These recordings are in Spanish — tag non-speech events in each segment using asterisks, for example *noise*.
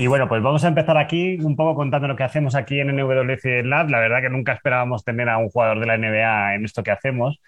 Y bueno, pues vamos a empezar aquí un poco contando lo que hacemos aquí en NWC Lab. La verdad que nunca esperábamos tener a un jugador de la NBA en esto que hacemos.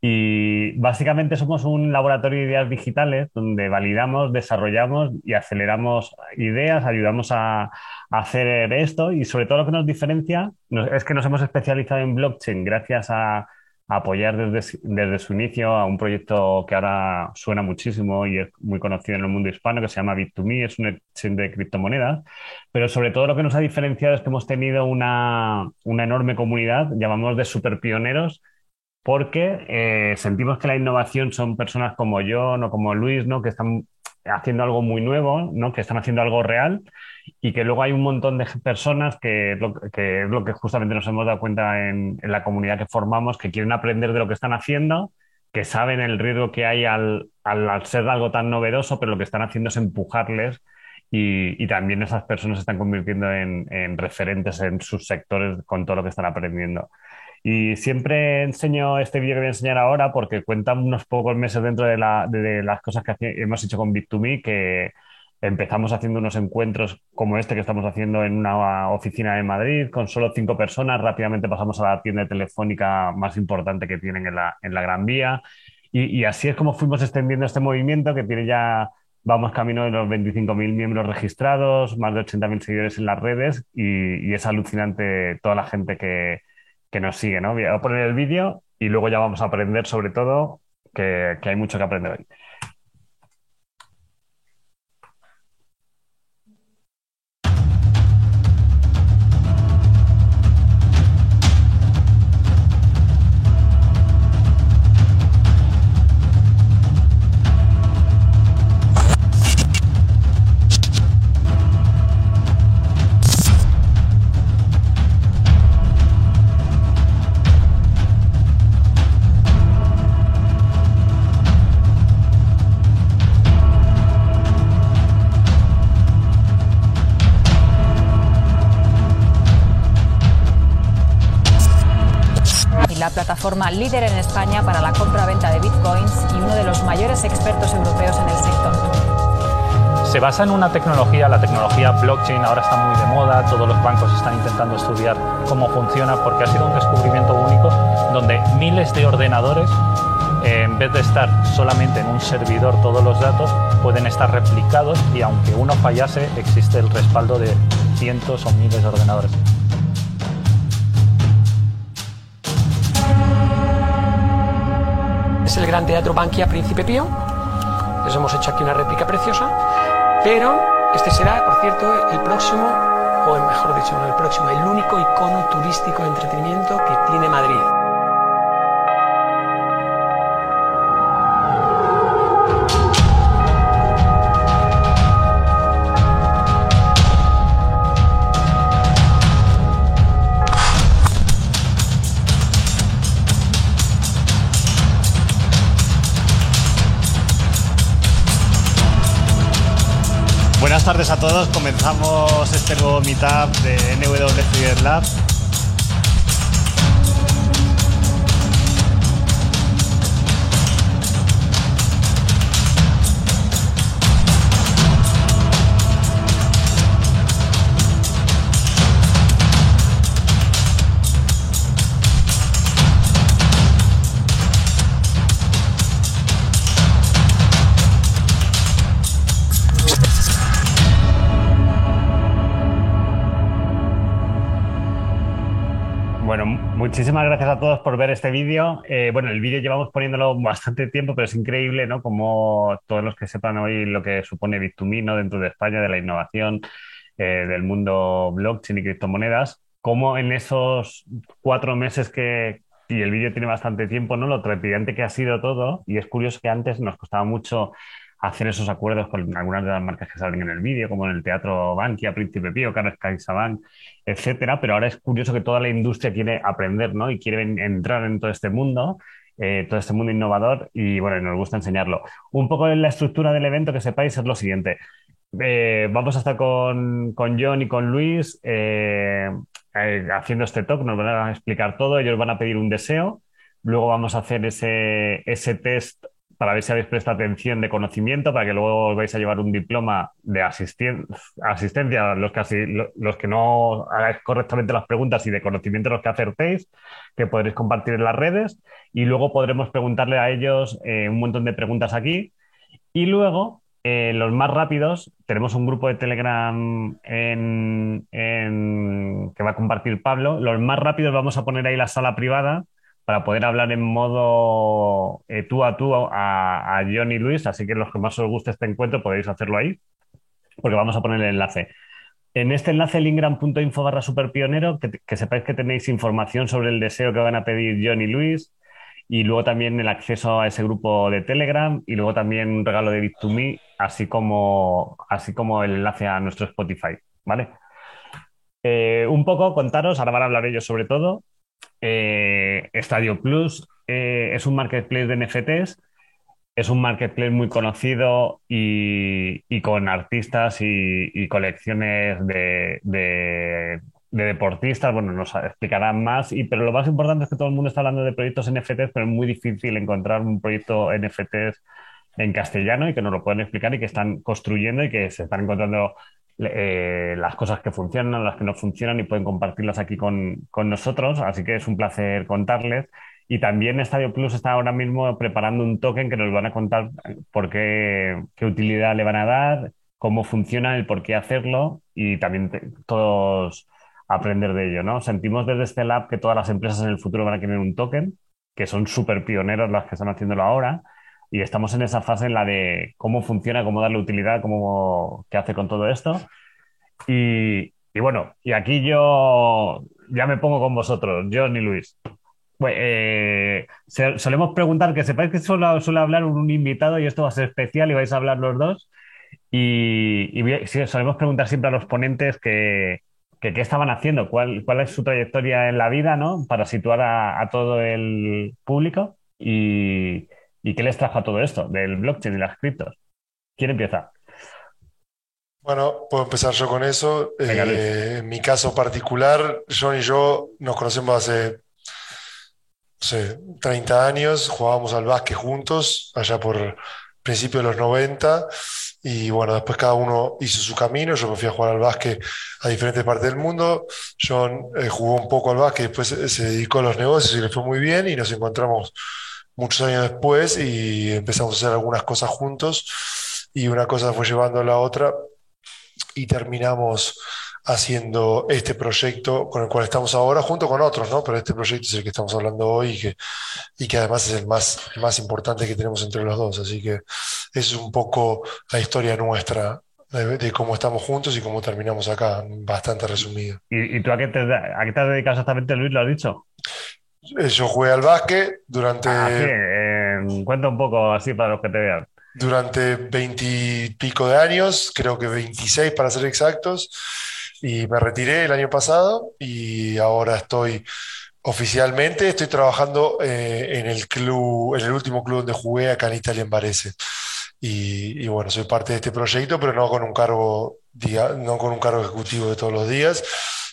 Y básicamente somos un laboratorio de ideas digitales donde validamos, desarrollamos y aceleramos ideas, ayudamos a, hacer esto y sobre todo lo que nos diferencia es que nos hemos especializado en blockchain gracias a apoyar desde, desde, su inicio a un proyecto que ahora suena muchísimo y es muy conocido en el mundo hispano, que se llama Bit2Me, es un exchange de criptomonedas, pero sobre todo lo que nos ha diferenciado es que hemos tenido una, una enorme comunidad, llamamos de super pioneros, porque eh, sentimos que la innovación son personas como yo, no como Luis, ¿no? que están haciendo algo muy nuevo, ¿no? que están haciendo algo real y que luego hay un montón de personas que, es lo que justamente nos hemos dado cuenta en, la comunidad que formamos, que quieren aprender de lo que están haciendo, que saben el riesgo que hay al, al, ser algo tan novedoso, pero lo que están haciendo es empujarles y, y también esas personas se están convirtiendo en, en, referentes en sus sectores con todo lo que están aprendiendo. Y siempre enseño este vídeo que voy a enseñar ahora porque cuenta unos pocos meses dentro de, la, de, las cosas que hemos hecho con Bit2Me que Empezamos haciendo unos encuentros como este que estamos haciendo en una oficina de Madrid con solo cinco personas. Rápidamente pasamos a la tienda telefónica más importante que tienen en la, en la Gran Vía. Y, así es como fuimos extendiendo este movimiento que tiene ya, vamos camino de los 25.000 miembros registrados, más de 80.000 seguidores en las redes y, es alucinante toda la gente que, que nos sigue. ¿no? Voy a poner el vídeo y luego ya vamos a aprender sobre todo que, que hay mucho que aprender hoy. Líder en España para la compra-venta de bitcoins y uno de los mayores expertos europeos en el sector. Se basa en una tecnología, la tecnología blockchain ahora está muy de moda, todos los bancos están intentando estudiar cómo funciona porque ha sido un descubrimiento único donde miles de ordenadores, en vez de estar solamente en un servidor todos los datos, pueden estar replicados y aunque uno fallase existe el respaldo de cientos o miles de ordenadores. El Gran Teatro Bankia Príncipe Pío. Les hemos hecho aquí una réplica preciosa, pero este será, por cierto, el próximo, o mejor dicho, no el próximo, el único icono turístico de entretenimiento que tiene Madrid. Tardes a todos. Comenzamos este nuevo meetup de NW Lab. Muchísimas gracias a todos por ver este vídeo. Eh, bueno, el vídeo llevamos poniéndolo bastante tiempo, pero es increíble, ¿no? Como todos los que sepan hoy lo que supone Bit2Me, ¿no? Dentro de España, de la innovación, eh, del mundo blockchain y criptomonedas, como en esos cuatro meses que, y el vídeo tiene bastante tiempo, ¿no? Lo trepidante que ha sido todo, y es curioso que antes nos costaba mucho hacer esos acuerdos con algunas de las marcas que salen en el vídeo, como en el Teatro Bankia, Príncipe Pío, Carlos CaixaBank, etcétera, pero ahora es curioso que toda la industria quiere aprender, ¿no? Y quiere entrar en todo este mundo, eh, todo este mundo innovador y, bueno, nos gusta enseñarlo. Un poco en la estructura del evento, que sepáis, es lo siguiente. Eh, vamos a estar con, con, John y con Luis eh, haciendo este talk, nos van a explicar todo, ellos van a pedir un deseo, luego vamos a hacer ese, ese test para ver si habéis prestado atención de conocimiento, para que luego os vais a llevar un diploma de asistencia, los que, los que no hagáis correctamente las preguntas y de conocimiento los que acertéis, que podréis compartir en las redes, y luego podremos preguntarle a ellos eh, un montón de preguntas aquí. Y luego, eh, los más rápidos, tenemos un grupo de Telegram en, que va a compartir Pablo. Los más rápidos vamos a poner ahí la sala privada para poder hablar en modo eh, tú a tú a, a John y Luis, así que los que más os guste este encuentro podéis hacerlo ahí, porque vamos a poner el enlace. En este enlace, lingram.info barra superpionero, que, que sepáis que tenéis información sobre el deseo que van a pedir John y Luis, y luego también el acceso a ese grupo de Telegram, y luego también un regalo de Bit2Me, así como, así como el enlace a nuestro Spotify, ¿vale? Eh, un poco contaros, ahora van a hablar ellos sobre todo, eh, Estadio Plus eh, es un marketplace de NFTs, es un marketplace muy conocido y, con artistas y, colecciones de, deportistas. Bueno, nos explicarán más, y, pero lo más importante es que todo el mundo está hablando de proyectos NFTs, pero es muy difícil encontrar un proyecto NFTs en castellano y que nos lo pueden explicar y que están construyendo y que se están encontrando eh, las cosas que funcionan, las que no funcionan y pueden compartirlas aquí con, nosotros. Así que es un placer contarles. Y también Estadio Plus está ahora mismo preparando un token que nos van a contar por qué, qué utilidad le van a dar, cómo funciona, el por qué hacerlo y también todos aprender de ello, ¿no? Sentimos desde este lab que todas las empresas en el futuro van a tener un token, que son súper pioneros las que están haciéndolo ahora y estamos en esa fase en la de cómo funciona, cómo darle utilidad, cómo, qué hace con todo esto. Y, bueno, y aquí yo ya me pongo con vosotros, John y Luis. Pues, eh, solemos preguntar, que sepáis que suele, suele, hablar un invitado y esto va a ser especial y vais a hablar los dos. Y, solemos preguntar siempre a los ponentes que, qué estaban haciendo, cuál, cuál es su trayectoria en la vida, ¿no? Para situar a, a todo el público. Y, ¿Y qué les trajo a todo esto del blockchain y las criptos? ¿Quién empieza? Bueno, puedo empezar yo con eso. Eh, en mi caso particular, John y yo nos conocemos hace, no 30 años, jugábamos al básquet juntos, allá por principios de los 90, y bueno, después cada uno hizo su camino, yo me fui a jugar al básquet a diferentes partes del mundo, John eh, jugó un poco al básquet, después se dedicó a los negocios y le fue muy bien, y nos encontramos muchos años después y empezamos a hacer algunas cosas juntos y una cosa fue llevando a la otra y terminamos haciendo este proyecto con el cual estamos ahora, junto con otros, ¿no? Pero este proyecto es el que estamos hablando hoy y que, y que además es el más, más importante que tenemos entre los dos. Así que es un poco la historia nuestra de, cómo estamos juntos y cómo terminamos acá, bastante resumido. ¿Y, tú a qué, te, a qué te dedicas exactamente, Luis? ¿Lo has dicho? Eh, yo jugué al básquet durante. Ah, sí. cuenta un poco así para los que te vean. Durante veintipico de años, creo que 26 para ser exactos, y me retiré el año pasado y ahora estoy oficialmente, estoy trabajando eh, en el club, en el último club donde jugué acá en Italia, en Varese. Y, y, bueno, soy parte de este proyecto, pero no con un cargo, no con un cargo ejecutivo de todos los días,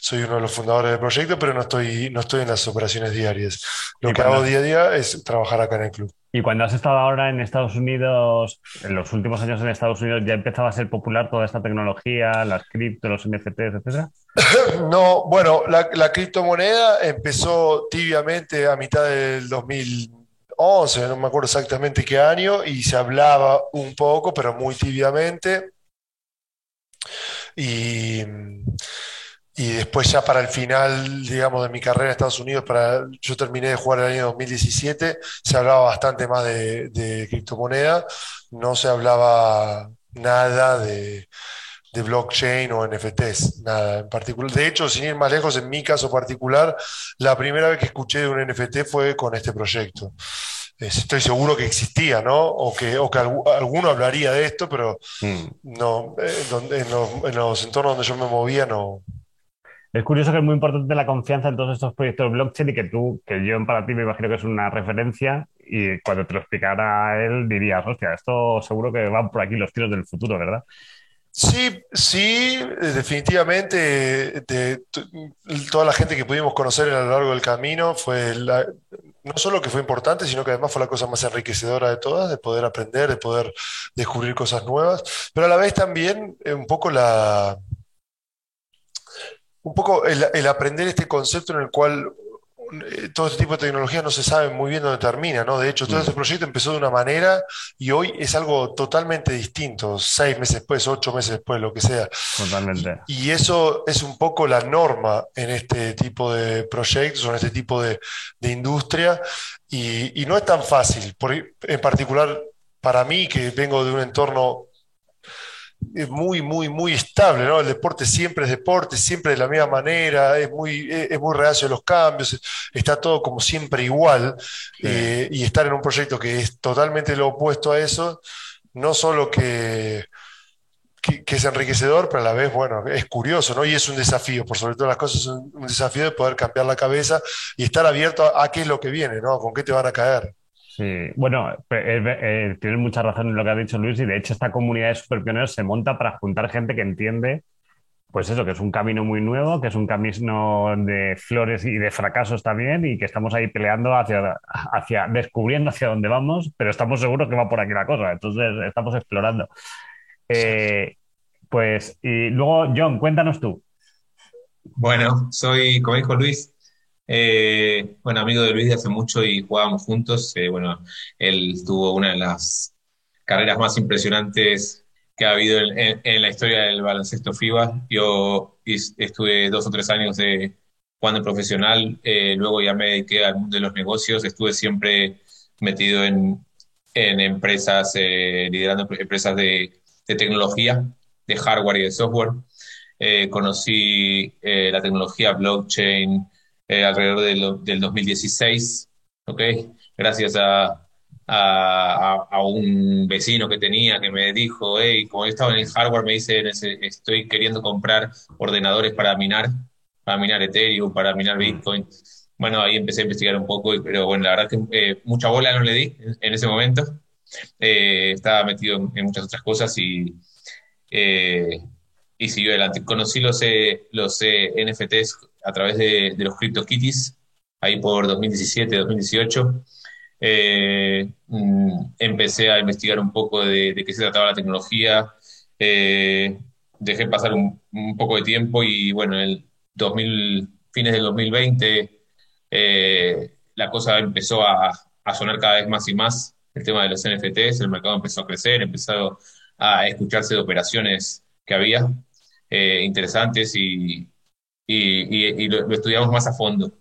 soy uno de los fundadores del proyecto, pero no estoy, no estoy en las operaciones diarias. Lo que hago día a día es trabajar acá en el club. Y cuando has estado ahora en Estados Unidos, en los últimos años en Estados Unidos, ¿ya empezaba a ser popular toda esta tecnología, las cripto, los NFTs, etcétera? *coughs* no, bueno, la, la, criptomoneda empezó tibiamente a mitad del 2011, no me acuerdo exactamente qué año, y se hablaba un poco, pero muy tibiamente. Y y después ya para el final, digamos, de mi carrera en Estados Unidos, para, yo terminé de jugar el año 2017, se hablaba bastante más de, de criptomoneda, no se hablaba nada de, de, blockchain o NFTs, nada en particular. De hecho, sin ir más lejos, en mi caso particular, la primera vez que escuché de un NFT fue con este proyecto. estoy seguro que existía, ¿no? O que, o que alguno hablaría de esto, pero mm. no, en, los, en los entornos donde yo me movía no, es curioso que es muy importante la confianza en todos estos proyectos blockchain y que tú, que yo para ti me imagino que es una referencia y cuando te lo explicara él dirías, hostia, esto seguro que van por aquí los tiros del futuro, ¿verdad? Sí, sí, definitivamente. De, toda la gente que pudimos conocer a lo largo del camino fue no solo que fue importante, sino que además fue la cosa más enriquecedora de todas, de poder aprender, de poder descubrir cosas nuevas, pero a la vez también eh, un poco la, un poco el, aprender este concepto en el cual eh, todo este tipo de tecnología no se sabe muy bien dónde termina, ¿no? De hecho, todo mm. este proyecto empezó de una manera y hoy es algo totalmente distinto, seis meses después, ocho meses después, lo que sea. Totalmente. Y, eso es un poco la norma en este tipo de proyectos o en este tipo de, industria y, y, no es tan fácil, por, en particular para mí, que vengo de un entorno es muy, muy, muy estable, ¿no? El deporte siempre es deporte, siempre de la misma manera, es muy, es muy reacio a los cambios, está todo como siempre igual, eh, y estar en un proyecto que es totalmente lo opuesto a eso, no solo que, que, es enriquecedor, pero a la vez, bueno, es curioso, ¿no? Y es un desafío, por sobre todas las cosas, es un, desafío de poder cambiar la cabeza y estar abierto a, a qué es lo que viene, ¿no? Con qué te van a caer. Sí, bueno, eh, tienes mucha razón en lo que ha dicho Luis y de hecho esta comunidad de superpioneros se monta para juntar gente que entiende, pues eso, que es un camino muy nuevo, que es un camino de flores y de fracasos también y que estamos ahí peleando hacia, hacia descubriendo hacia dónde vamos, pero estamos seguros que va por aquí la cosa, entonces estamos explorando. Eh, pues, y luego, John, cuéntanos tú. Bueno, soy, como dijo Luis, eh, bueno, amigo de Luis de hace mucho y jugábamos juntos. Eh, bueno, él tuvo una de las carreras más impresionantes que ha habido en, la historia del baloncesto FIBA. Yo estuve dos o tres años de jugando profesional, eh, luego ya me dediqué al mundo de los negocios, estuve siempre metido en, empresas, liderando empresas de, de, tecnología, de hardware y de software. conocí la tecnología blockchain, eh, alrededor del 2016, ¿ok? Gracias a, a, un vecino que tenía que me dijo, hey, como yo estaba en el hardware, me dice, estoy queriendo comprar ordenadores para minar, para minar Ethereum, para minar. Bitcoin. Bueno, ahí empecé a investigar un poco, pero bueno, la verdad que eh, mucha bola no le di en, ese momento. Eh, estaba metido en, muchas otras cosas y, y siguió adelante. Conocí los, los NFTs a través de, los CryptoKitties, ahí por 2017, 2018. Eh, mm, empecé a investigar un poco de, qué se trataba la tecnología, eh, dejé pasar un, poco de tiempo y bueno, en el 2000, fines del 2020 eh, la cosa empezó a, sonar cada vez más y más, el tema de los NFTs, el mercado empezó a crecer, empezó a escucharse de operaciones que había interesantes y, y, lo, estudiamos más a fondo.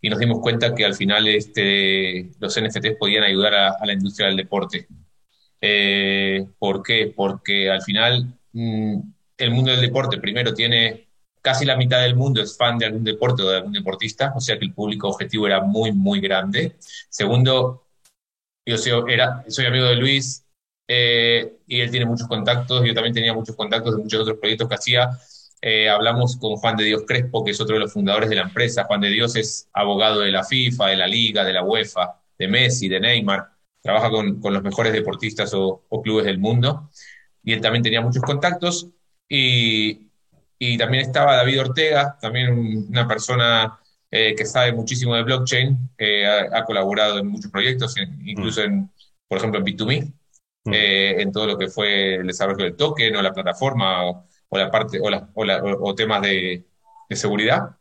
Y nos dimos cuenta que al final este, los NFTs podían ayudar a, la industria del deporte. Eh, ¿Por qué? Porque al final mm, el mundo del deporte primero tiene casi la mitad del mundo es fan de algún deporte o de algún deportista, o sea que el público objetivo era muy, muy grande. Segundo, yo soy, era, soy amigo de Luis eh, y él tiene muchos contactos, yo también tenía muchos contactos de muchos otros proyectos que hacía eh, hablamos con Juan de Dios Crespo, que es otro de los fundadores de la empresa. Juan de Dios es abogado de la FIFA, de la Liga, de la UEFA, de Messi, de Neymar. Trabaja con, los mejores deportistas o, clubes del mundo. Y él también tenía muchos contactos. Y, también estaba David Ortega, también una persona eh, que sabe muchísimo de blockchain, que ha, colaborado en muchos proyectos, incluso en, por ejemplo, en B2Me, mm. eh, en todo lo que fue el desarrollo del token o la plataforma o la parte o, o, temas de, seguridad.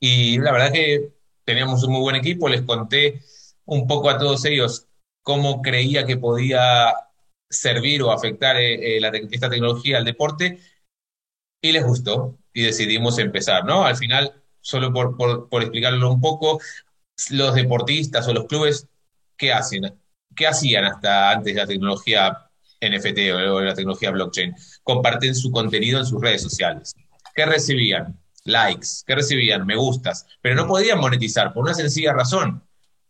Y la verdad que teníamos un muy buen equipo, les conté un poco a todos ellos cómo creía que podía servir o afectar eh, eh, esta tecnología al deporte y les gustó y decidimos empezar, ¿no? Al final, solo por, por, explicarlo un poco, los deportistas o los clubes, ¿qué hacen? ¿Qué hacían hasta antes de la tecnología NFT o la tecnología blockchain, comparten su contenido en sus redes sociales. ¿Qué recibían? Likes, ¿qué recibían? Me gustas, pero no podían monetizar por una sencilla razón.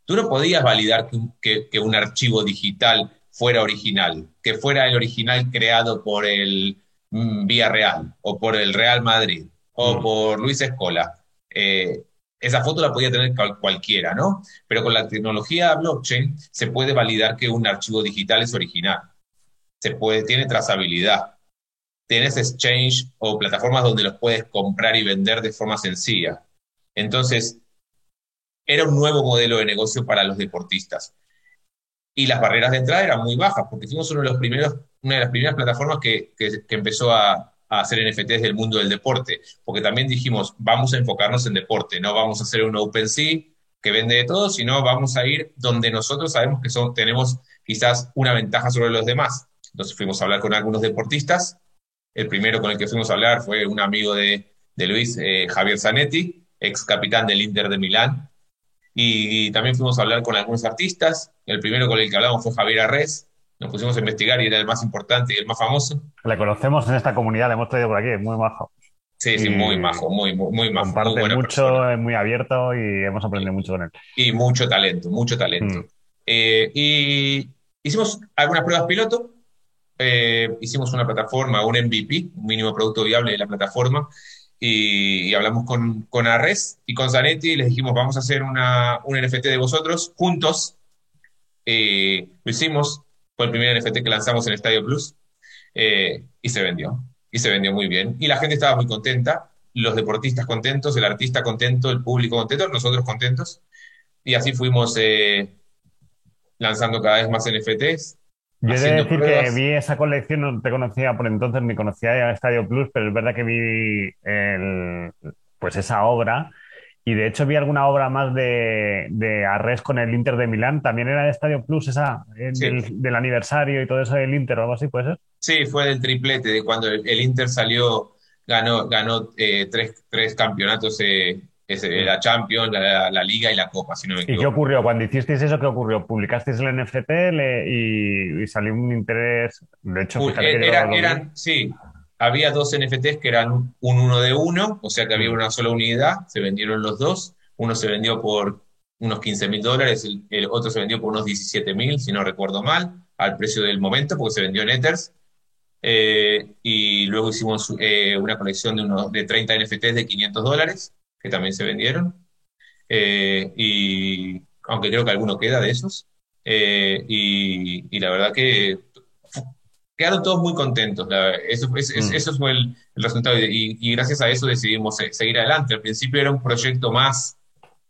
Tú no podías validar que, que un archivo digital fuera original, que fuera el original creado por el mm, Villarreal o por el Real Madrid o mm. por Luis Escola. Eh, esa foto la podía tener cualquiera, ¿no? Pero con la tecnología blockchain se puede validar que un archivo digital es original. Se puede, tiene trazabilidad. Tienes exchange o plataformas donde los puedes comprar y vender de forma sencilla. Entonces, era un nuevo modelo de negocio para los deportistas y las barreras de entrada eran muy bajas, porque fuimos uno de los primeros, una de las primeras plataformas que, que, empezó a, a, hacer NFTs del mundo del deporte, porque también dijimos, vamos a enfocarnos en deporte, no vamos a hacer un OpenSea que vende de todo, sino vamos a ir donde nosotros sabemos que son, tenemos quizás una ventaja sobre los demás. Entonces fuimos a hablar con algunos deportistas. El primero con el que fuimos a hablar fue un amigo de, de Luis, eh, Javier Zanetti, ex capitán del Inter de Milán, y también fuimos a hablar con algunos artistas. El primero con el que hablamos fue Javier Arrés. Nos pusimos a investigar y era el más importante y el más famoso. Le conocemos en esta comunidad, le hemos traído por aquí, es muy majo. Sí, sí, muy majo, muy, muy, muy majo. Comparte mucho, es muy abierto y hemos aprendido mucho con él. Y mucho talento, mucho talento. Mm. Eh, y hicimos algunas pruebas piloto. Eh, hicimos una plataforma, un MVP, un mínimo producto viable de la plataforma, y, hablamos con, con Arres y con Zanetti y les dijimos, vamos a hacer una, un NFT de vosotros juntos. Eh, lo hicimos, fue el primer NFT que lanzamos en Estadio Plus eh, y se vendió. Y se vendió muy bien. Y la gente estaba muy contenta, los deportistas contentos, el artista contento, el público contento, nosotros contentos. Y así fuimos eh, lanzando cada vez más NFTs yo he de decir que vi esa colección, no te conocía por entonces, ni conocía ya Estadio Plus, pero es verdad que vi pues esa obra. Y de hecho vi alguna obra más de, de Arres con el Inter de Milán. ¿También era de Estadio Plus esa, del, aniversario y todo eso del Inter o algo así, puede ser? Sí, fue del triplete, de cuando el, Inter salió, ganó, ganó eh, tres, tres, campeonatos eh, es eh, la Champions, la, Liga y la Copa, si no me equivoco. ¿Y qué ocurrió? Cuando hicisteis eso, ¿qué ocurrió? ¿Publicasteis el NFT y, salió un interés? De hecho, eran, sí, había dos NFTs que eran un uno de uno, o sea que había una sola unidad, se vendieron los dos. Uno se vendió por unos 15 mil dólares, el, otro se vendió por unos 17 mil, si no recuerdo mal, al precio del momento, porque se vendió en Ethers. Eh, y luego hicimos eh, una colección de, unos, de 30 NFTs de 500 dólares que también se vendieron. Eh, y aunque creo que alguno queda de esos. Eh, y, la verdad que quedaron todos muy contentos. eso, mm. eso fue el, resultado. Y, gracias a eso decidimos seguir adelante. Al principio era un proyecto más,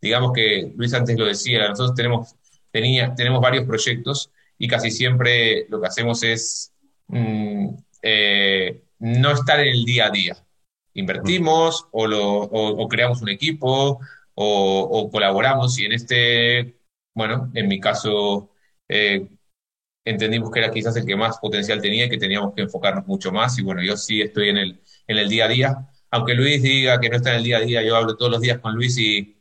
digamos que Luis antes lo decía, nosotros tenemos, tenía, tenemos varios proyectos y casi siempre lo que hacemos es mm, eh, no estar en el día a día invertimos o, lo, creamos un equipo o, colaboramos. Y en este, bueno, en mi caso eh, entendimos que era quizás el que más potencial tenía y que teníamos que enfocarnos mucho más. Y bueno, yo sí estoy en el, en el día a día. Aunque Luis diga que no está en el día a día, yo hablo todos los días con Luis y,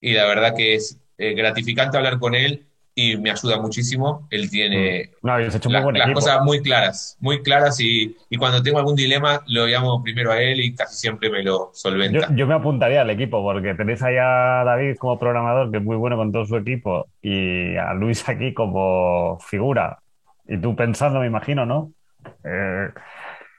y la verdad que es eh, gratificante hablar con él y me ayuda muchísimo. Él tiene mm. las cosas muy claras, muy claras y, y, cuando tengo algún dilema lo llamo primero a él y casi siempre me lo solventa. Yo, me apuntaría al equipo porque tenéis ahí a David como programador que es muy bueno con todo su equipo y a Luis aquí como figura. Y tú pensando, me imagino, ¿no? Eh,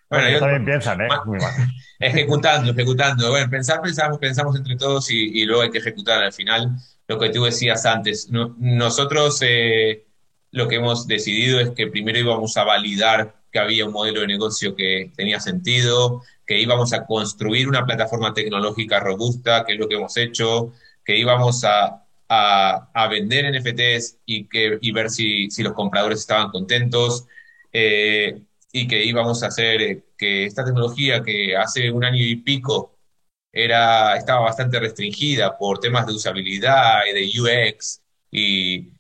bueno, ellos también piensan, ¿eh? *laughs* Ejecutando, ejecutando. Bueno, pensar, pensamos, pensamos entre todos y, y luego hay que ejecutar al final lo que tú decías antes. nosotros eh, lo que hemos decidido es que primero íbamos a validar que había un modelo de negocio que tenía sentido, que íbamos a construir una plataforma tecnológica robusta, que es lo que hemos hecho, que íbamos a, a, vender NFTs y, que, y ver si, si los compradores estaban contentos. Eh, y que íbamos a hacer eh, que esta tecnología que hace un año y pico era, estaba bastante restringida por temas de usabilidad y de UX y,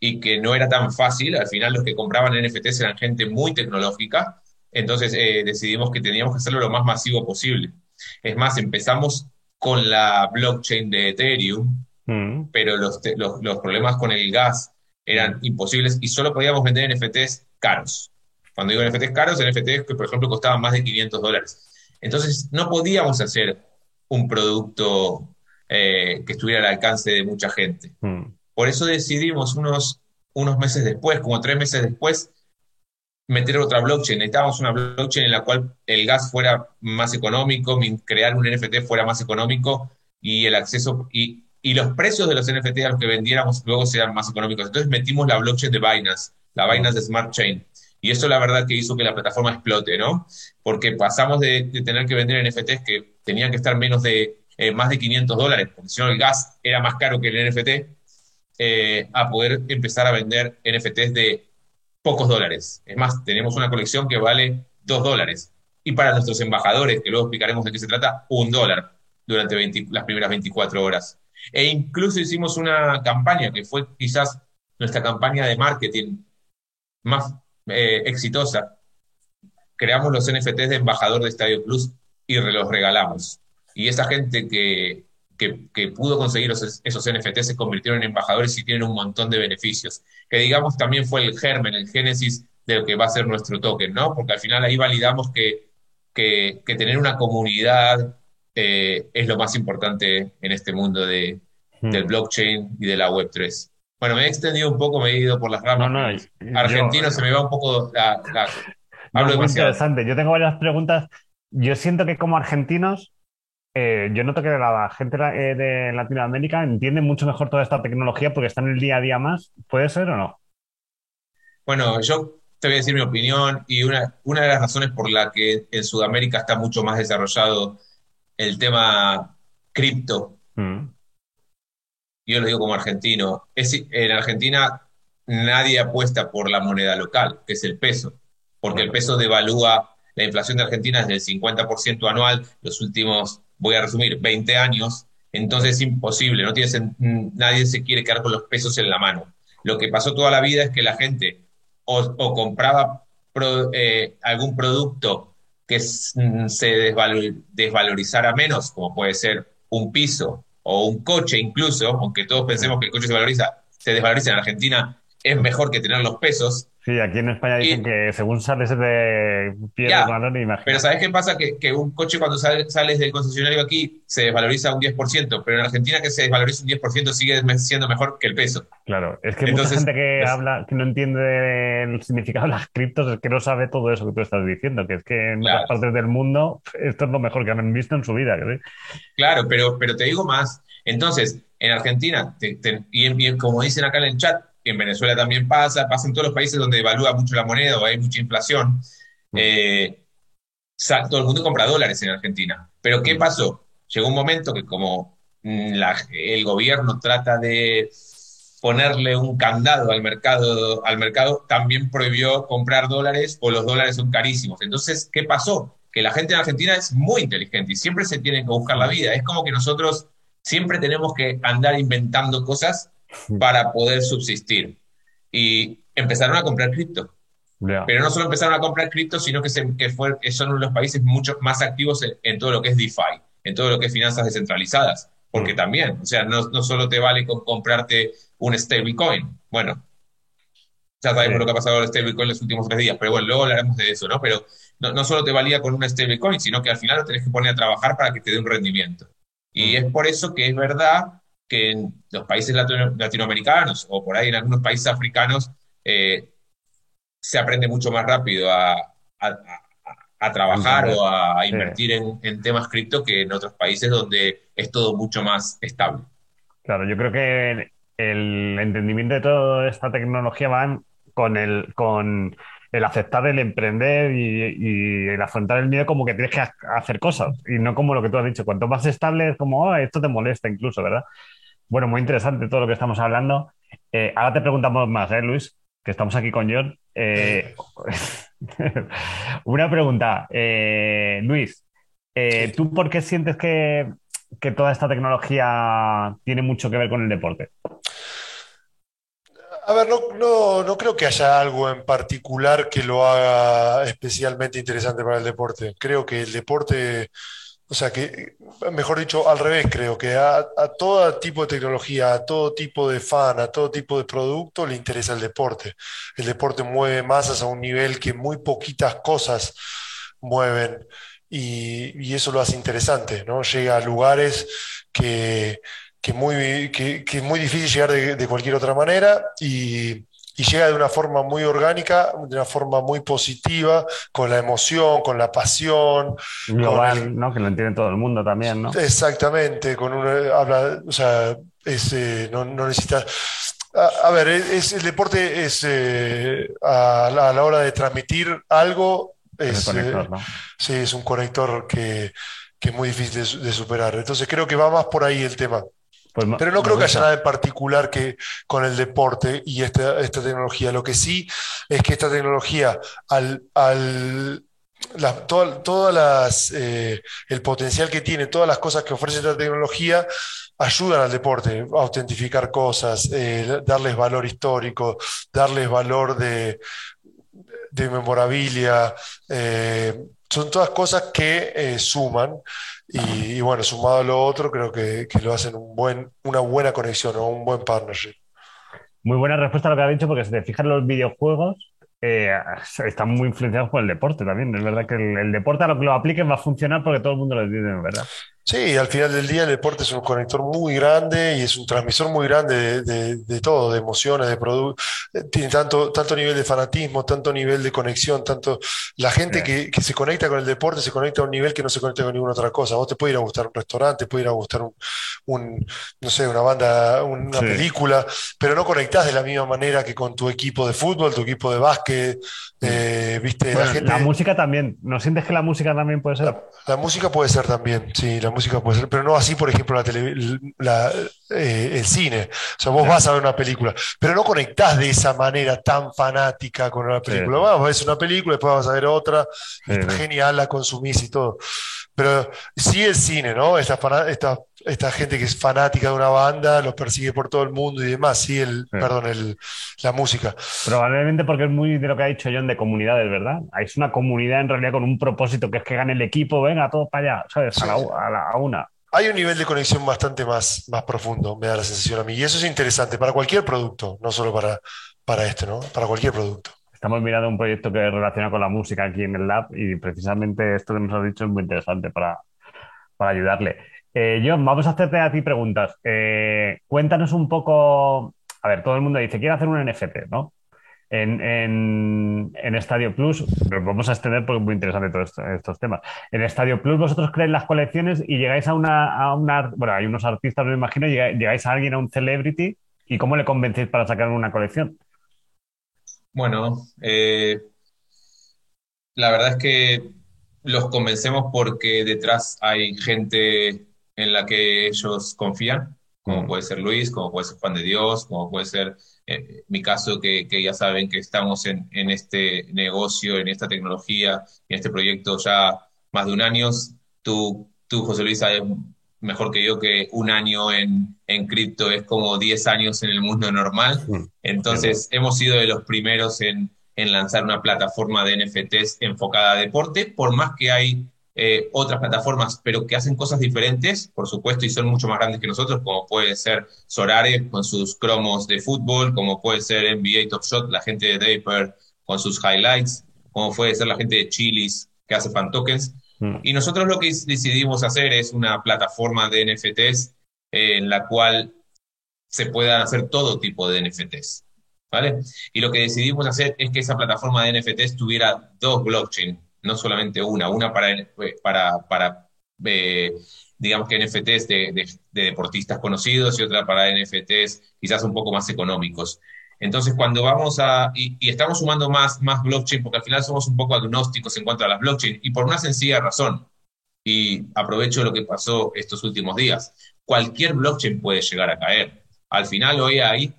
y que no era tan fácil. Al final los que compraban NFTs eran gente muy tecnológica, entonces eh, decidimos que teníamos que hacerlo lo más masivo posible. Es más, empezamos con la blockchain de Ethereum, mm. pero los, los, los, problemas con el gas eran imposibles y solo podíamos vender NFTs caros. Cuando digo NFTs caros, NFTs que por ejemplo costaban más de 500 dólares. Entonces no podíamos hacer un producto eh, que estuviera al alcance de mucha gente. Hmm. Por eso decidimos unos, unos meses después, como tres meses después, meter otra blockchain. Necesitábamos una blockchain en la cual el gas fuera más económico, crear un NFT fuera más económico y el acceso y, y los precios de los NFT a los que vendiéramos luego sean más económicos. Entonces metimos la blockchain de Binance, la Binance de Smart Chain. Y eso la verdad que hizo que la plataforma explote, ¿no? Porque pasamos de, tener que vender NFTs que tenían que estar menos de eh, más de 500 dólares, porque si no el gas era más caro que el NFT, eh, a poder empezar a vender NFTs de pocos dólares. Es más, tenemos una colección que vale 2 dólares. Y para nuestros embajadores, que luego explicaremos de qué se trata, un dólar durante las primeras 24 horas. E incluso hicimos una campaña que fue quizás nuestra campaña de marketing más eh, exitosa, creamos los NFTs de embajador de Estadio Plus y los regalamos. Y esa gente que, que, pudo conseguir esos, esos, NFTs se convirtieron en embajadores y tienen un montón de beneficios. Que digamos también fue el germen, el génesis de lo que va a ser nuestro token, ¿no? Porque al final ahí validamos que, que, tener una comunidad eh, es lo más importante en este mundo de, hmm. del blockchain y de la Web3. Bueno, me he extendido un poco, me he ido por las ramas. Argentino se me va un poco la... hablo demasiado. interesante. Yo tengo varias preguntas. Yo siento que como argentinos, eh, yo noto que la gente eh, de Latinoamérica entiende mucho mejor toda esta tecnología porque está en el día a día más. ¿Puede ser o no? Bueno, yo te voy a decir mi opinión y una, una de las razones por la que en Sudamérica está mucho más desarrollado el tema cripto. Mm yo lo digo como argentino, es, en Argentina nadie apuesta por la moneda local, que es el peso, porque el peso devalúa, la inflación de Argentina es del 50% anual, los últimos, voy a resumir, 20 años, entonces es imposible, no tiene, nadie se quiere quedar con los pesos en la mano. Lo que pasó toda la vida es que la gente o, compraba eh, algún producto que se desvalorizara menos, como puede ser un piso o un coche incluso, aunque todos pensemos que el coche se valoriza, se desvaloriza en Argentina, es mejor que tener los pesos. Sí, aquí en España dicen que según sales de piedra, valor, imagínate. Pero ¿sabes qué pasa? Que, que un coche cuando sales del concesionario aquí se desvaloriza un 10%, pero en Argentina que se desvaloriza un 10% sigue siendo mejor que el peso. Claro, es que mucha gente que habla, que no entiende el significado de las criptos, es que no sabe todo eso que tú estás diciendo, que es que en otras partes del mundo esto es lo mejor que han visto en su vida. Claro, pero, pero te digo más. Entonces, en Argentina, y como dicen acá en el chat, en Venezuela también pasa, pasa en todos los países donde evalúa mucho la moneda o hay mucha inflación. Mm. Eh, todo el mundo compra dólares en Argentina. Pero ¿qué mm. pasó? Llegó un momento que como mm, el gobierno trata de ponerle un candado al mercado, al mercado, también prohibió comprar dólares o los dólares son carísimos. Entonces, ¿qué pasó? Que la gente en Argentina es muy inteligente y siempre se tiene que buscar la vida. Es como que nosotros siempre tenemos que andar inventando cosas para poder subsistir. Y empezaron a comprar cripto. Pero no solo empezaron a comprar cripto, sino que, se, que, fue, son uno de los países mucho más activos en, todo lo que es DeFi, en todo lo que es finanzas descentralizadas. Porque mm. también, o sea, no, no solo te vale con comprarte un stablecoin. Bueno, ya sabemos lo que ha pasado con el stablecoin en los últimos tres días, pero bueno, luego hablaremos de eso, ¿no? Pero no, no solo te valía con un stablecoin, sino que al final lo tenés que poner a trabajar para que te dé un rendimiento. Y mm. es por eso que es verdad que en los países latinoamericanos o por ahí en algunos países africanos eh, se aprende mucho más rápido a, trabajar o a, invertir en, temas cripto que en otros países donde es todo mucho más estable. Claro, yo creo que el entendimiento de toda esta tecnología va con el, con el aceptar el emprender y, el afrontar el miedo como que tienes que hacer cosas y no como lo que tú has dicho. Cuanto más estable es como, oh, esto te molesta incluso, ¿verdad? Bueno, muy interesante todo lo que estamos hablando. Eh, ahora te preguntamos más, ¿eh, Luis? Que estamos aquí con John. Eh, *laughs* una pregunta, eh, Luis. ¿Tú por qué sientes que, que toda esta tecnología tiene mucho que ver con el deporte? A ver, no, no, creo que haya algo en particular que lo haga especialmente interesante para el deporte. Creo que el deporte o sea que, mejor dicho, al revés, creo que a, todo tipo de tecnología, a todo tipo de fan, a todo tipo de producto le interesa el deporte. El deporte mueve masas a un nivel que muy poquitas cosas mueven y, y eso lo hace interesante, ¿no? Llega a lugares que que, muy, que, es muy difícil llegar de, cualquier otra manera y, llega de una forma muy orgánica, de una forma muy positiva, con la emoción, con la pasión. Global, ¿no? Que lo entiende todo el mundo también, ¿no? Exactamente, con una, habla, o sea, es, no, no necesitas a, ver, es, el deporte es eh, a, la, hora de transmitir algo, es, eh, sí, es un conector que, es muy difícil de, superar. Entonces creo que va más por ahí el tema. Pues Pero no creo que haya nada en particular que con el deporte y esta, esta tecnología. Lo que sí es que esta tecnología, al, al todas las, eh, el potencial que tiene, todas las cosas que ofrece esta tecnología, ayudan al deporte a autentificar cosas, eh, darles valor histórico, darles valor de, de memorabilia. Eh, son todas cosas que eh, suman y, bueno, sumado a lo otro, creo que, lo hacen un buen, una buena conexión o un buen partnership. Muy buena respuesta a lo que ha dicho, porque si te fijas los videojuegos, están muy influenciados por el deporte también. Es verdad que el, deporte a lo que lo apliquen va a funcionar porque todo el mundo lo entiende, ¿verdad? Sí, al final del día el deporte es un conector muy grande y es un transmisor muy grande de, todo, de emociones, de productos. Eh, tiene tanto, tanto nivel de fanatismo, tanto nivel de conexión, tanto la gente que, se conecta con el deporte se conecta a un nivel que no se conecta con ninguna otra cosa. Vos te puede ir a gustar un restaurante, te puede ir a gustar un, no sé, una banda, una película, pero no conectás de la misma manera que con tu equipo de fútbol, tu equipo de básquet, eh, viste, la, gente... la música también. ¿No sientes que la música también puede ser? La, música puede ser también, sí, la música puede ser, pero no así, por ejemplo, la, eh, el cine. O sea, vos vas a ver una película, pero no conectás de esa manera tan fanática con una película. Vas a ver una película, después vas a ver otra, está genial, la consumís y todo. Pero sí el cine, ¿no? Esta, esta, esta, gente que es fanática de una banda, los persigue por todo el mundo y demás, sí, el, perdón, el, la música. Probablemente porque es muy de lo que ha dicho John de comunidades, ¿verdad? Es una comunidad en realidad con un propósito que es que gane el equipo, venga, todos para allá, ¿sabes? A, la, a, una. Hay un nivel de conexión bastante más, más profundo, me da la sensación a mí. Y eso es interesante para cualquier producto, no solo para, para este, ¿no? Para cualquier producto. Estamos mirando un proyecto que relaciona con la música aquí en el lab y precisamente esto que nos has dicho es muy interesante para, para ayudarle. Eh, John, vamos a hacerte a ti preguntas. Eh, cuéntanos un poco, a ver, todo el mundo dice, quiero hacer un NFT, ¿no? En, Estadio Plus, vamos a extender porque es muy interesante todos estos temas. En Estadio Plus vosotros creéis las colecciones y llegáis a una, a una, bueno, hay unos artistas, me imagino, llegáis a alguien, a un celebrity, ¿y cómo le convencéis para sacar una colección? Bueno, eh, la verdad es que los convencemos porque detrás hay gente en la que ellos confían, como mm. puede ser Luis, como puede ser Juan de Dios, como puede ser eh, mi caso, que, ya saben que estamos en, este negocio, en esta tecnología, en este proyecto ya más de un año. Tú, tú José Luis, sabes mejor que yo que un año en, en cripto es como 10 años en el mundo normal. Mm. Entonces, hemos sido de los primeros en, en, lanzar una plataforma de NFTs enfocada a deporte, por más que hay eh, otras plataformas, pero que hacen cosas diferentes, por supuesto, y son mucho más grandes que nosotros, como puede ser Sorare con sus cromos de fútbol, como puede ser NBA Top Shot, la gente de Daper con sus highlights, como puede ser la gente de Chilis que hace fan tokens. Mm. Y nosotros lo que decidimos hacer es una plataforma de NFTs en la cual se puedan hacer todo tipo de NFTs. ¿Vale? Y lo que decidimos hacer es que esa plataforma de NFTs tuviera dos blockchain, no solamente una, una para, para, para eh, digamos que NFTs de, deportistas conocidos y otra para NFTs quizás un poco más económicos. Entonces, cuando vamos a, y, estamos sumando más, más blockchain, porque al final somos un poco agnósticos en cuanto a las blockchain, y por una sencilla razón, y aprovecho lo que pasó estos últimos días, cualquier blockchain puede llegar a caer. Al final hoy hay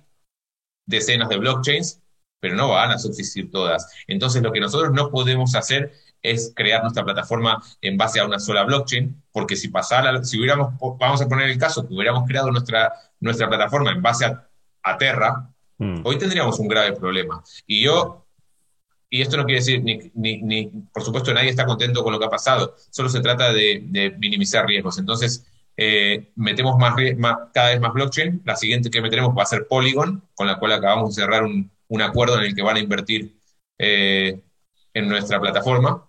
decenas de blockchains, pero no van a subsistir todas. Entonces, lo que nosotros no podemos hacer es crear nuestra plataforma en base a una sola blockchain, porque si pasara, si hubiéramos, vamos a poner el caso, que hubiéramos creado nuestra, nuestra plataforma en base a, a Terra, Mm. Hoy tendríamos un grave problema. Y yo, y esto no quiere decir, ni, ni, por supuesto, nadie está contento con lo que ha pasado, solo se trata de, minimizar riesgos. Entonces, eh, metemos más, cada vez más blockchain. La siguiente que meteremos va a ser Polygon, con la cual acabamos de cerrar un, acuerdo en el que van a invertir eh, en nuestra plataforma.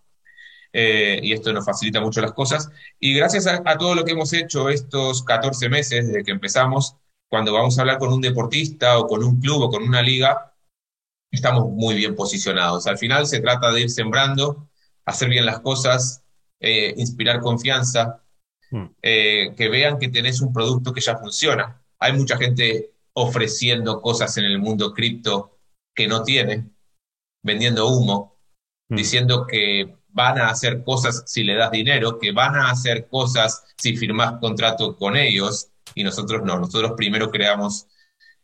eh, y esto nos facilita mucho las cosas. Y gracias a, todo lo que hemos hecho estos 14 meses desde que empezamos, cuando vamos a hablar con un deportista o con un club o con una liga, estamos muy bien posicionados. Al final se trata de ir sembrando, hacer bien las cosas, eh, inspirar confianza, hmm. eh, que vean que tenés un producto que ya funciona. Hay mucha gente ofreciendo cosas en el mundo cripto que no tiene, vendiendo humo, hmm. diciendo que van a hacer cosas si le das dinero, que van a hacer cosas si firmas contrato con ellos, y nosotros no, nosotros primero creamos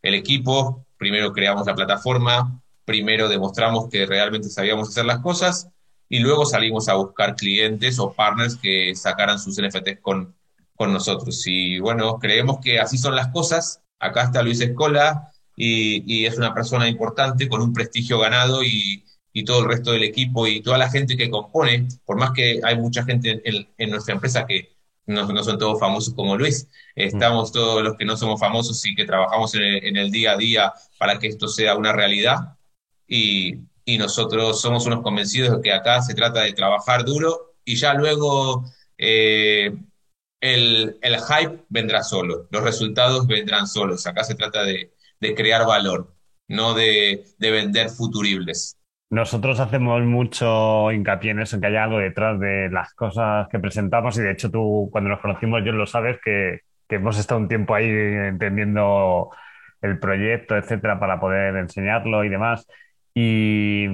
el equipo, primero creamos la plataforma, primero demostramos que realmente sabíamos hacer las cosas y luego salimos a buscar clientes o partners que sacaran sus NFTs con, con nosotros. Y bueno, creemos que así son las cosas. Acá está Luis Escola y, y es una persona importante con un prestigio ganado y, y todo el resto del equipo y toda la gente que compone, por más que hay mucha gente en, nuestra empresa que no, no, son todos famosos como Luis, estamos todos los que no somos famosos y que trabajamos en el, día a día para que esto sea una realidad. Y, y, nosotros somos unos convencidos de que acá se trata de trabajar duro y ya luego eh, el, el, hype vendrá solo, los resultados vendrán solos, acá se trata de, de crear valor, no de, de vender futuribles. Nosotros hacemos mucho hincapié en eso, en que haya algo detrás de las cosas que presentamos y de hecho tú cuando nos conocimos yo lo sabes que, hemos estado un tiempo ahí entendiendo el proyecto, etcétera, para poder enseñarlo y demás. Y,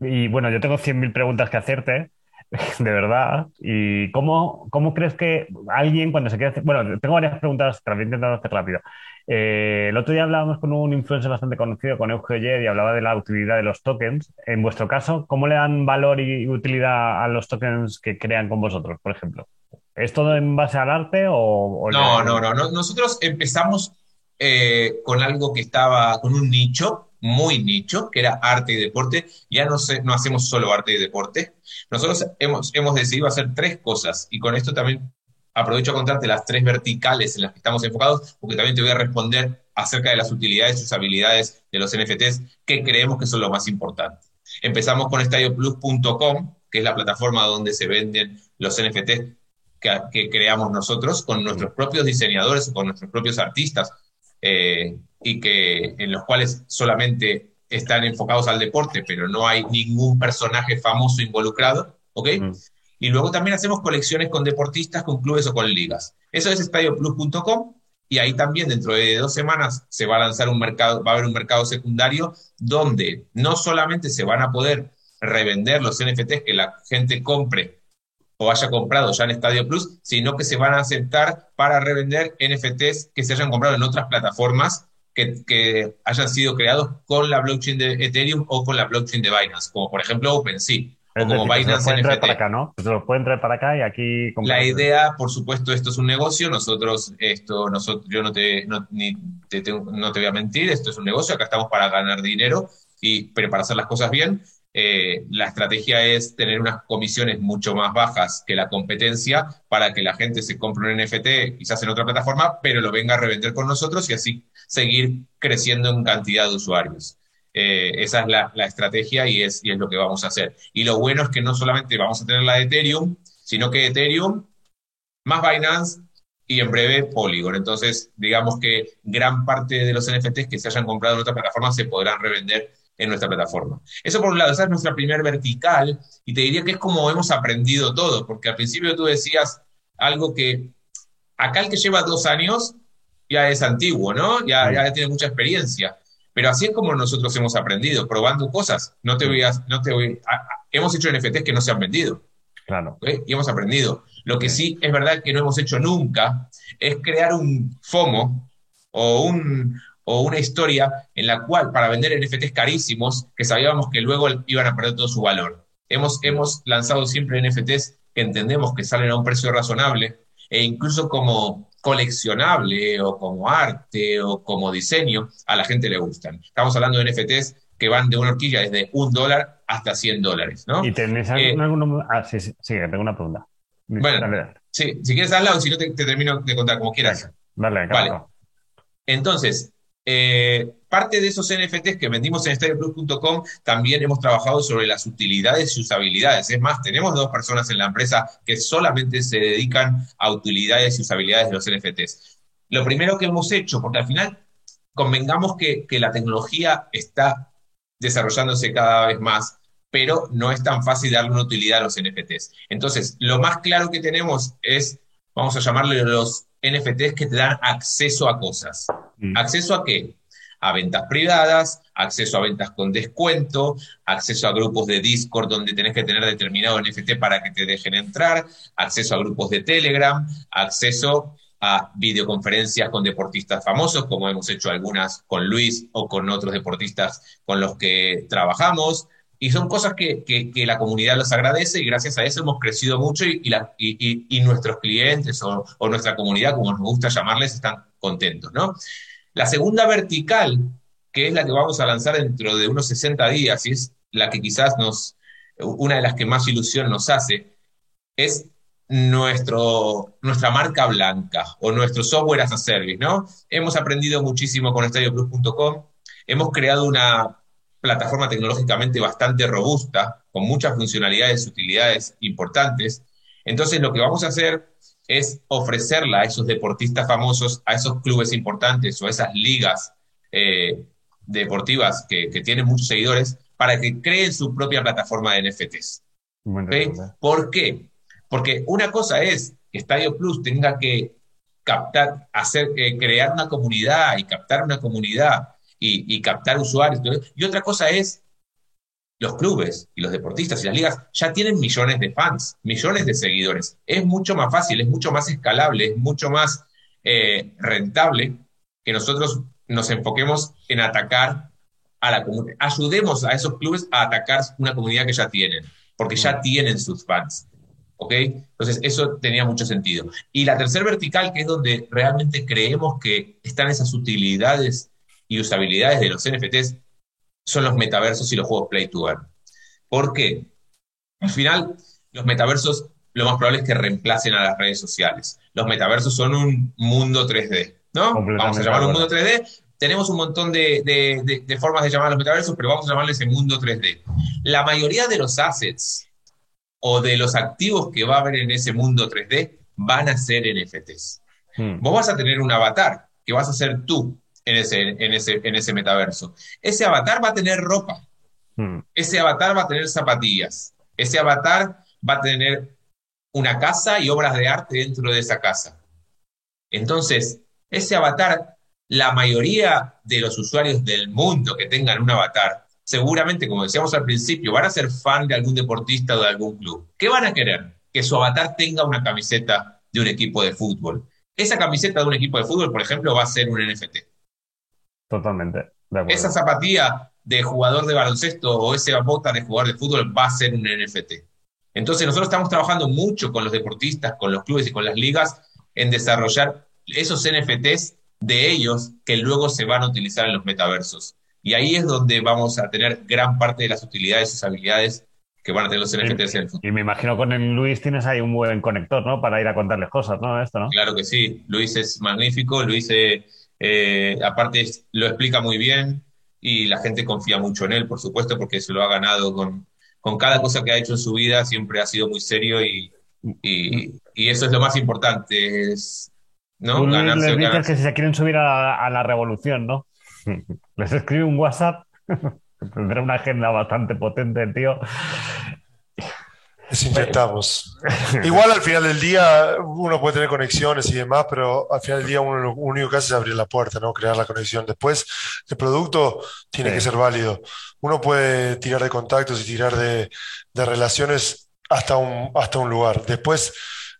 y bueno, yo tengo 100.000 preguntas que hacerte, *laughs* de verdad. ¿Y cómo, cómo crees que alguien cuando se quiere hacer... Bueno, tengo varias preguntas, te las voy a intentar hacer rápido. Eh, el otro día hablábamos con un influencer bastante conocido, con Eugenio y hablaba de la utilidad de los tokens. En vuestro caso, ¿cómo le dan valor y utilidad a los tokens que crean con vosotros, por ejemplo? ¿Es todo en base al arte o...? no, no, no, Nosotros empezamos eh, con algo que estaba, con un nicho, muy nicho, que era arte y deporte. Ya no, sé, no hacemos solo arte y deporte. Nosotros hemos, hemos decidido hacer tres cosas y con esto también aprovecho a contarte las tres verticales en las que estamos enfocados, porque también te voy a responder acerca de las utilidades y usabilidades de los NFTs que creemos que son lo más importante. Empezamos con estadioplus.com, que es la plataforma donde se venden los NFTs que, creamos nosotros con nuestros propios diseñadores o con nuestros propios artistas eh, y que en los cuales solamente están enfocados al deporte, pero no hay ningún personaje famoso involucrado, ¿ok? Y luego también hacemos colecciones con deportistas, con clubes o con ligas. Eso es estadioplus.com y ahí también dentro de dos semanas se va a lanzar un mercado, va a haber un mercado secundario donde no solamente se van a poder revender los NFTs que la gente compre o haya comprado ya en Estadio Plus, sino que se van a aceptar para revender NFTs que se hayan comprado en otras plataformas que, que, hayan sido creados con la blockchain de Ethereum o con la blockchain de Binance, como por ejemplo OpenSea como Binance NFT. Para acá, ¿no? Se los pueden traer para acá y aquí. La idea, por supuesto, esto es un negocio. Nosotros, esto, nosotros, yo no te, no, ni te, no te voy a mentir, esto es un negocio. Acá estamos para ganar dinero y, pero para hacer las cosas bien. Eh, la estrategia es tener unas comisiones mucho más bajas que la competencia para que la gente se compre un NFT quizás en otra plataforma, pero lo venga a revender con nosotros y así seguir creciendo en cantidad de usuarios. Eh, esa es la, estrategia y es, y es lo que vamos a hacer. Y lo bueno es que no solamente vamos a tener la de Ethereum, sino que Ethereum más Binance y en breve Polygon. Entonces, digamos que gran parte de los NFTs que se hayan comprado en otra plataforma se podrán revender en nuestra plataforma. Eso por un lado, esa es nuestra primer vertical y te diría que es como hemos aprendido todo, porque al principio tú decías algo que acá el que lleva dos años ya es antiguo, ¿no? Ya, ya tiene mucha experiencia. Pero así es como nosotros hemos aprendido, probando cosas. No te voy a, no te voy hemos hecho NFTs que no se han vendido. Claro. Y hemos aprendido. Lo que sí es verdad que no hemos hecho nunca es crear un FOMO o, un, o una historia en la cual para vender NFTs carísimos que sabíamos que luego iban a perder todo su valor. Hemos, hemos lanzado siempre NFTs que entendemos que salen a un precio razonable e incluso como coleccionable o como arte o como diseño, a la gente le gustan. Estamos hablando de NFTs que van de una horquilla desde un dólar hasta 100 dólares, ¿no? ¿Y tenés eh, algún, Ah, sí, sí, tengo una pregunta. Bueno, sí, si quieres hazla o si no te, termino de contar como quieras. Vale, vale. Entonces, eh, parte de esos NFTs que vendimos en StadioPlus.com también hemos trabajado sobre las utilidades y usabilidades. Es más, tenemos dos personas en la empresa que solamente se dedican a utilidades y usabilidades de los NFTs. Lo primero que hemos hecho, porque al final convengamos que, que la tecnología está desarrollándose cada vez más, pero no es tan fácil darle una utilidad a los NFTs. Entonces, lo más claro que tenemos es, vamos a llamarle los NFTs que te dan acceso a cosas. Mm. ¿Acceso a qué? A ventas privadas, acceso a ventas con descuento, acceso a grupos de Discord donde tenés que tener determinado NFT para que te dejen entrar, acceso a grupos de Telegram, acceso a videoconferencias con deportistas famosos, como hemos hecho algunas con Luis o con otros deportistas con los que trabajamos. Y son cosas que, la comunidad los agradece y gracias a eso hemos crecido mucho y, y, nuestros clientes o, o, nuestra comunidad, como nos gusta llamarles, están contentos, ¿no? La segunda vertical, que es la que vamos a lanzar dentro de unos 60 días y es la que quizás nos, una de las que más ilusión nos hace, es nuestro, nuestra marca blanca o nuestro software as a service, ¿no? Hemos aprendido muchísimo con estadioplus.com, hemos creado una plataforma tecnológicamente bastante robusta, con muchas funcionalidades y utilidades importantes. Entonces, lo que vamos a hacer es ofrecerla a esos deportistas famosos, a esos clubes importantes o a esas ligas eh, deportivas que, tienen muchos seguidores, para que creen su propia plataforma de NFTs. ¿Por qué? Porque una cosa es que Estadio Plus tenga que captar, hacer, eh, crear una comunidad y captar una comunidad y, captar usuarios. Y otra cosa es los clubes y los deportistas y las ligas ya tienen millones de fans, millones de seguidores. Es mucho más fácil, es mucho más escalable, es mucho más eh, rentable que nosotros nos enfoquemos en atacar a la comunidad. Ayudemos a esos clubes a atacar una comunidad que ya tienen, porque ya tienen sus fans. ¿Ok? Entonces, eso tenía mucho sentido. Y la tercera vertical, que es donde realmente creemos que están esas utilidades y usabilidades de los NFTs son los metaversos y los juegos Play to Earn. ¿Por qué? Al final, los metaversos lo más probable es que reemplacen a las redes sociales. Los metaversos son un mundo 3D, ¿no? Vamos a llamarlo un mundo 3D. Tenemos un montón de, formas de llamar a los metaversos, pero vamos a llamarles el mundo 3D. La mayoría de los assets o de los activos que va a haber en ese mundo 3D van a ser NFTs. Hmm. Vos vas a tener un avatar que vas a ser tú, en ese, en ese, en ese metaverso. Ese avatar va a tener ropa, hmm. ese avatar va a tener zapatillas, ese avatar va a tener una casa y obras de arte dentro de esa casa. Entonces, ese avatar, la mayoría de los usuarios del mundo que tengan un avatar, seguramente, como decíamos al principio, van a ser fan de algún deportista o de algún club. ¿Qué van a querer? Que su avatar tenga una camiseta de un equipo de fútbol. Esa camiseta de un equipo de fútbol, por ejemplo, va a ser un NFT. Totalmente. Esa zapatilla de jugador de baloncesto o esa bota de jugador de fútbol va a ser un NFT. Entonces nosotros estamos trabajando mucho con los deportistas, con los clubes y con las ligas en desarrollar esos NFTs de ellos que luego se van a utilizar en los metaversos. Y ahí es donde vamos a tener gran parte de las utilidades y usabilidades que van a tener los NFTs en el futuro. Y me imagino con el Luis tienes ahí un buen conector, ¿no? Para ir a contarles cosas, ¿no? Esto, ¿no? Claro que sí. Luis es magnífico. Luis eh, eh, aparte, lo explica muy bien y la gente confía mucho en él, por supuesto, porque se lo ha ganado con, con cada cosa que ha hecho en su vida, siempre ha sido muy serio y, y, eso es lo más importante. Es, ¿no? les dices que si se quieren subir a, a la revolución, ¿no? *laughs* Les escribe un WhatsApp, *laughs* tendrá una agenda bastante potente, tío, les intentamos. *laughs* Igual al final del día uno puede tener conexiones y demás, pero al final del día uno lo único que hace es abrir la puerta, ¿no? Crear la conexión. Después el producto tiene que ser válido. Uno puede tirar de contactos y tirar de, de relaciones hasta un, hasta un lugar. Después,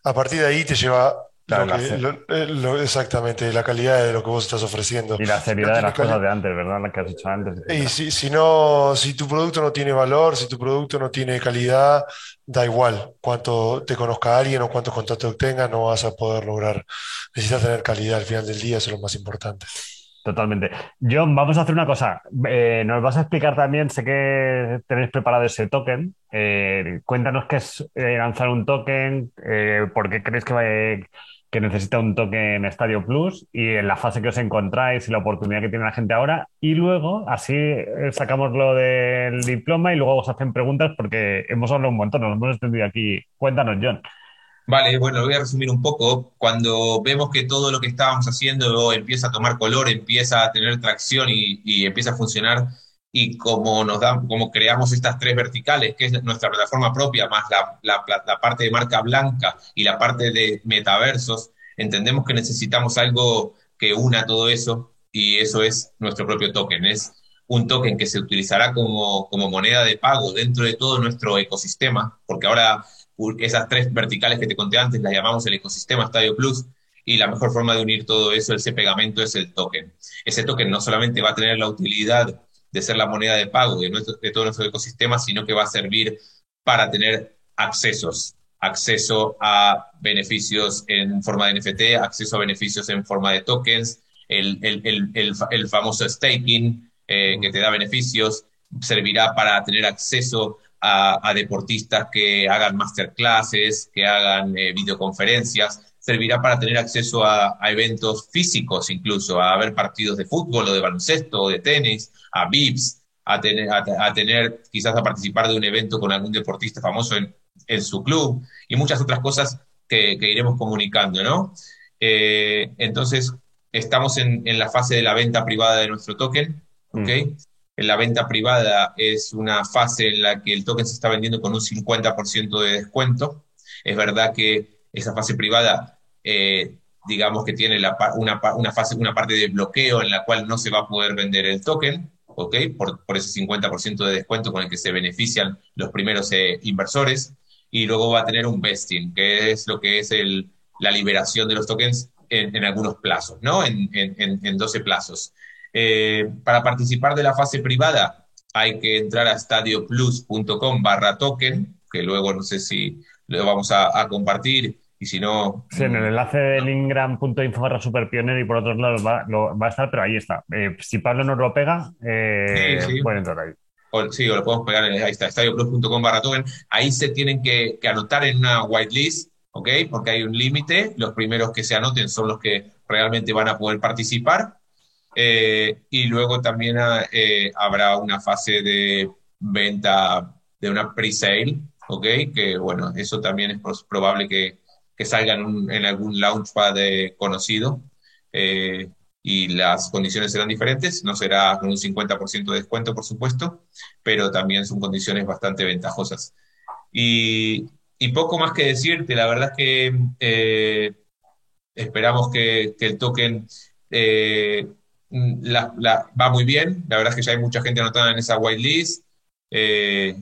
a partir de ahí te lleva eh, exactamente, la calidad de lo que vos estás ofreciendo. Y la seriedad de las cosas de antes, ¿verdad? Las que has dicho antes. Y si, si, no, si tu producto no tiene valor, si tu producto no tiene calidad, da igual cuánto te conozca alguien o cuántos contactos tengas, no vas a poder lograr. Necesitas tener calidad al final del día, eso es lo más importante. Totalmente. John, vamos a hacer una cosa. Eh, nos vas a explicar también, sé que tenéis preparado ese token. Eh, cuéntanos qué es eh, lanzar un token, por qué crees que, que necesita un token Stadio Plus y en la fase que os encontráis y la oportunidad que tiene la gente ahora. Y luego, así sacamos lo del diploma y luego os hacen preguntas porque hemos hablado un montón, nos hemos extendido aquí. Cuéntanos, John. Vale, bueno, lo voy a resumir un poco. Cuando vemos que todo lo que estábamos haciendo empieza a tomar color, empieza a tener tracción y, empieza a funcionar, y como nos da, como creamos estas tres verticales, que es nuestra plataforma propia, más la, la, parte de marca blanca y la parte de metaversos, entendemos que necesitamos algo que una todo eso, y eso es nuestro propio token. Es un token que se utilizará como, como moneda de pago dentro de todo nuestro ecosistema, porque ahora esas tres verticales que te conté antes las llamamos el ecosistema Stadio Plus y la mejor forma de unir todo eso, ese pegamento, es el token. Ese token no solamente va a tener la utilidad de ser la moneda de pago de, de todo nuestro ecosistema, sino que va a servir para tener accesos, acceso a beneficios en forma de NFT, acceso a beneficios en forma de tokens, el, el, el, el famoso staking eh, que te da beneficios, servirá para tener acceso a, deportistas que hagan masterclasses, que hagan eh, videoconferencias, servirá para tener acceso a, eventos físicos incluso, a ver partidos de fútbol o de baloncesto o de tenis, a VIPs, a tener, a, tener quizás a participar de un evento con algún deportista famoso en, en su club y muchas otras cosas que, iremos comunicando, ¿no? Eh, entonces, estamos en, en, la fase de la venta privada de nuestro token, ¿ok? Mm la venta privada es una fase en la que el token se está vendiendo con un 50% de descuento. Es verdad que esa fase privada, eh, digamos que tiene una, fase, una parte de bloqueo en la cual no se va a poder vender el token, ¿ok? Por, ese 50% de descuento con el que se benefician los primeros eh, inversores. Y luego va a tener un vesting, que es lo que es la liberación de los tokens en, algunos plazos, ¿no? En, en, en 12 plazos. Eh, para participar de la fase privada hay que entrar a stadioplus.com barra token, que luego no sé si lo vamos a, compartir y si no... Sí, en el enlace de lingram.info barra superpionero y por otros lados va, va, a estar, pero ahí está. Eh, si Pablo nos lo pega, eh, puede entrar ahí. sí, o lo podemos pegar, ahí está, stadioplus.com barra token. Ahí se tienen que, que anotar en una whitelist, ¿ok? Porque hay un límite. Los primeros que se anoten son los que realmente van a poder participar eh, y luego también eh, habrá una fase de venta de una pre-sale, ¿ok? Que bueno, eso también es probable que, que salga en, algún launchpad conocido. Eh, y las condiciones serán diferentes, no será con un 50% de descuento, por supuesto, pero también son condiciones bastante ventajosas. Y, poco más que decirte, la verdad es que esperamos que, el token la, va muy bien. La verdad es que ya hay mucha gente anotada en esa whitelist. Eh,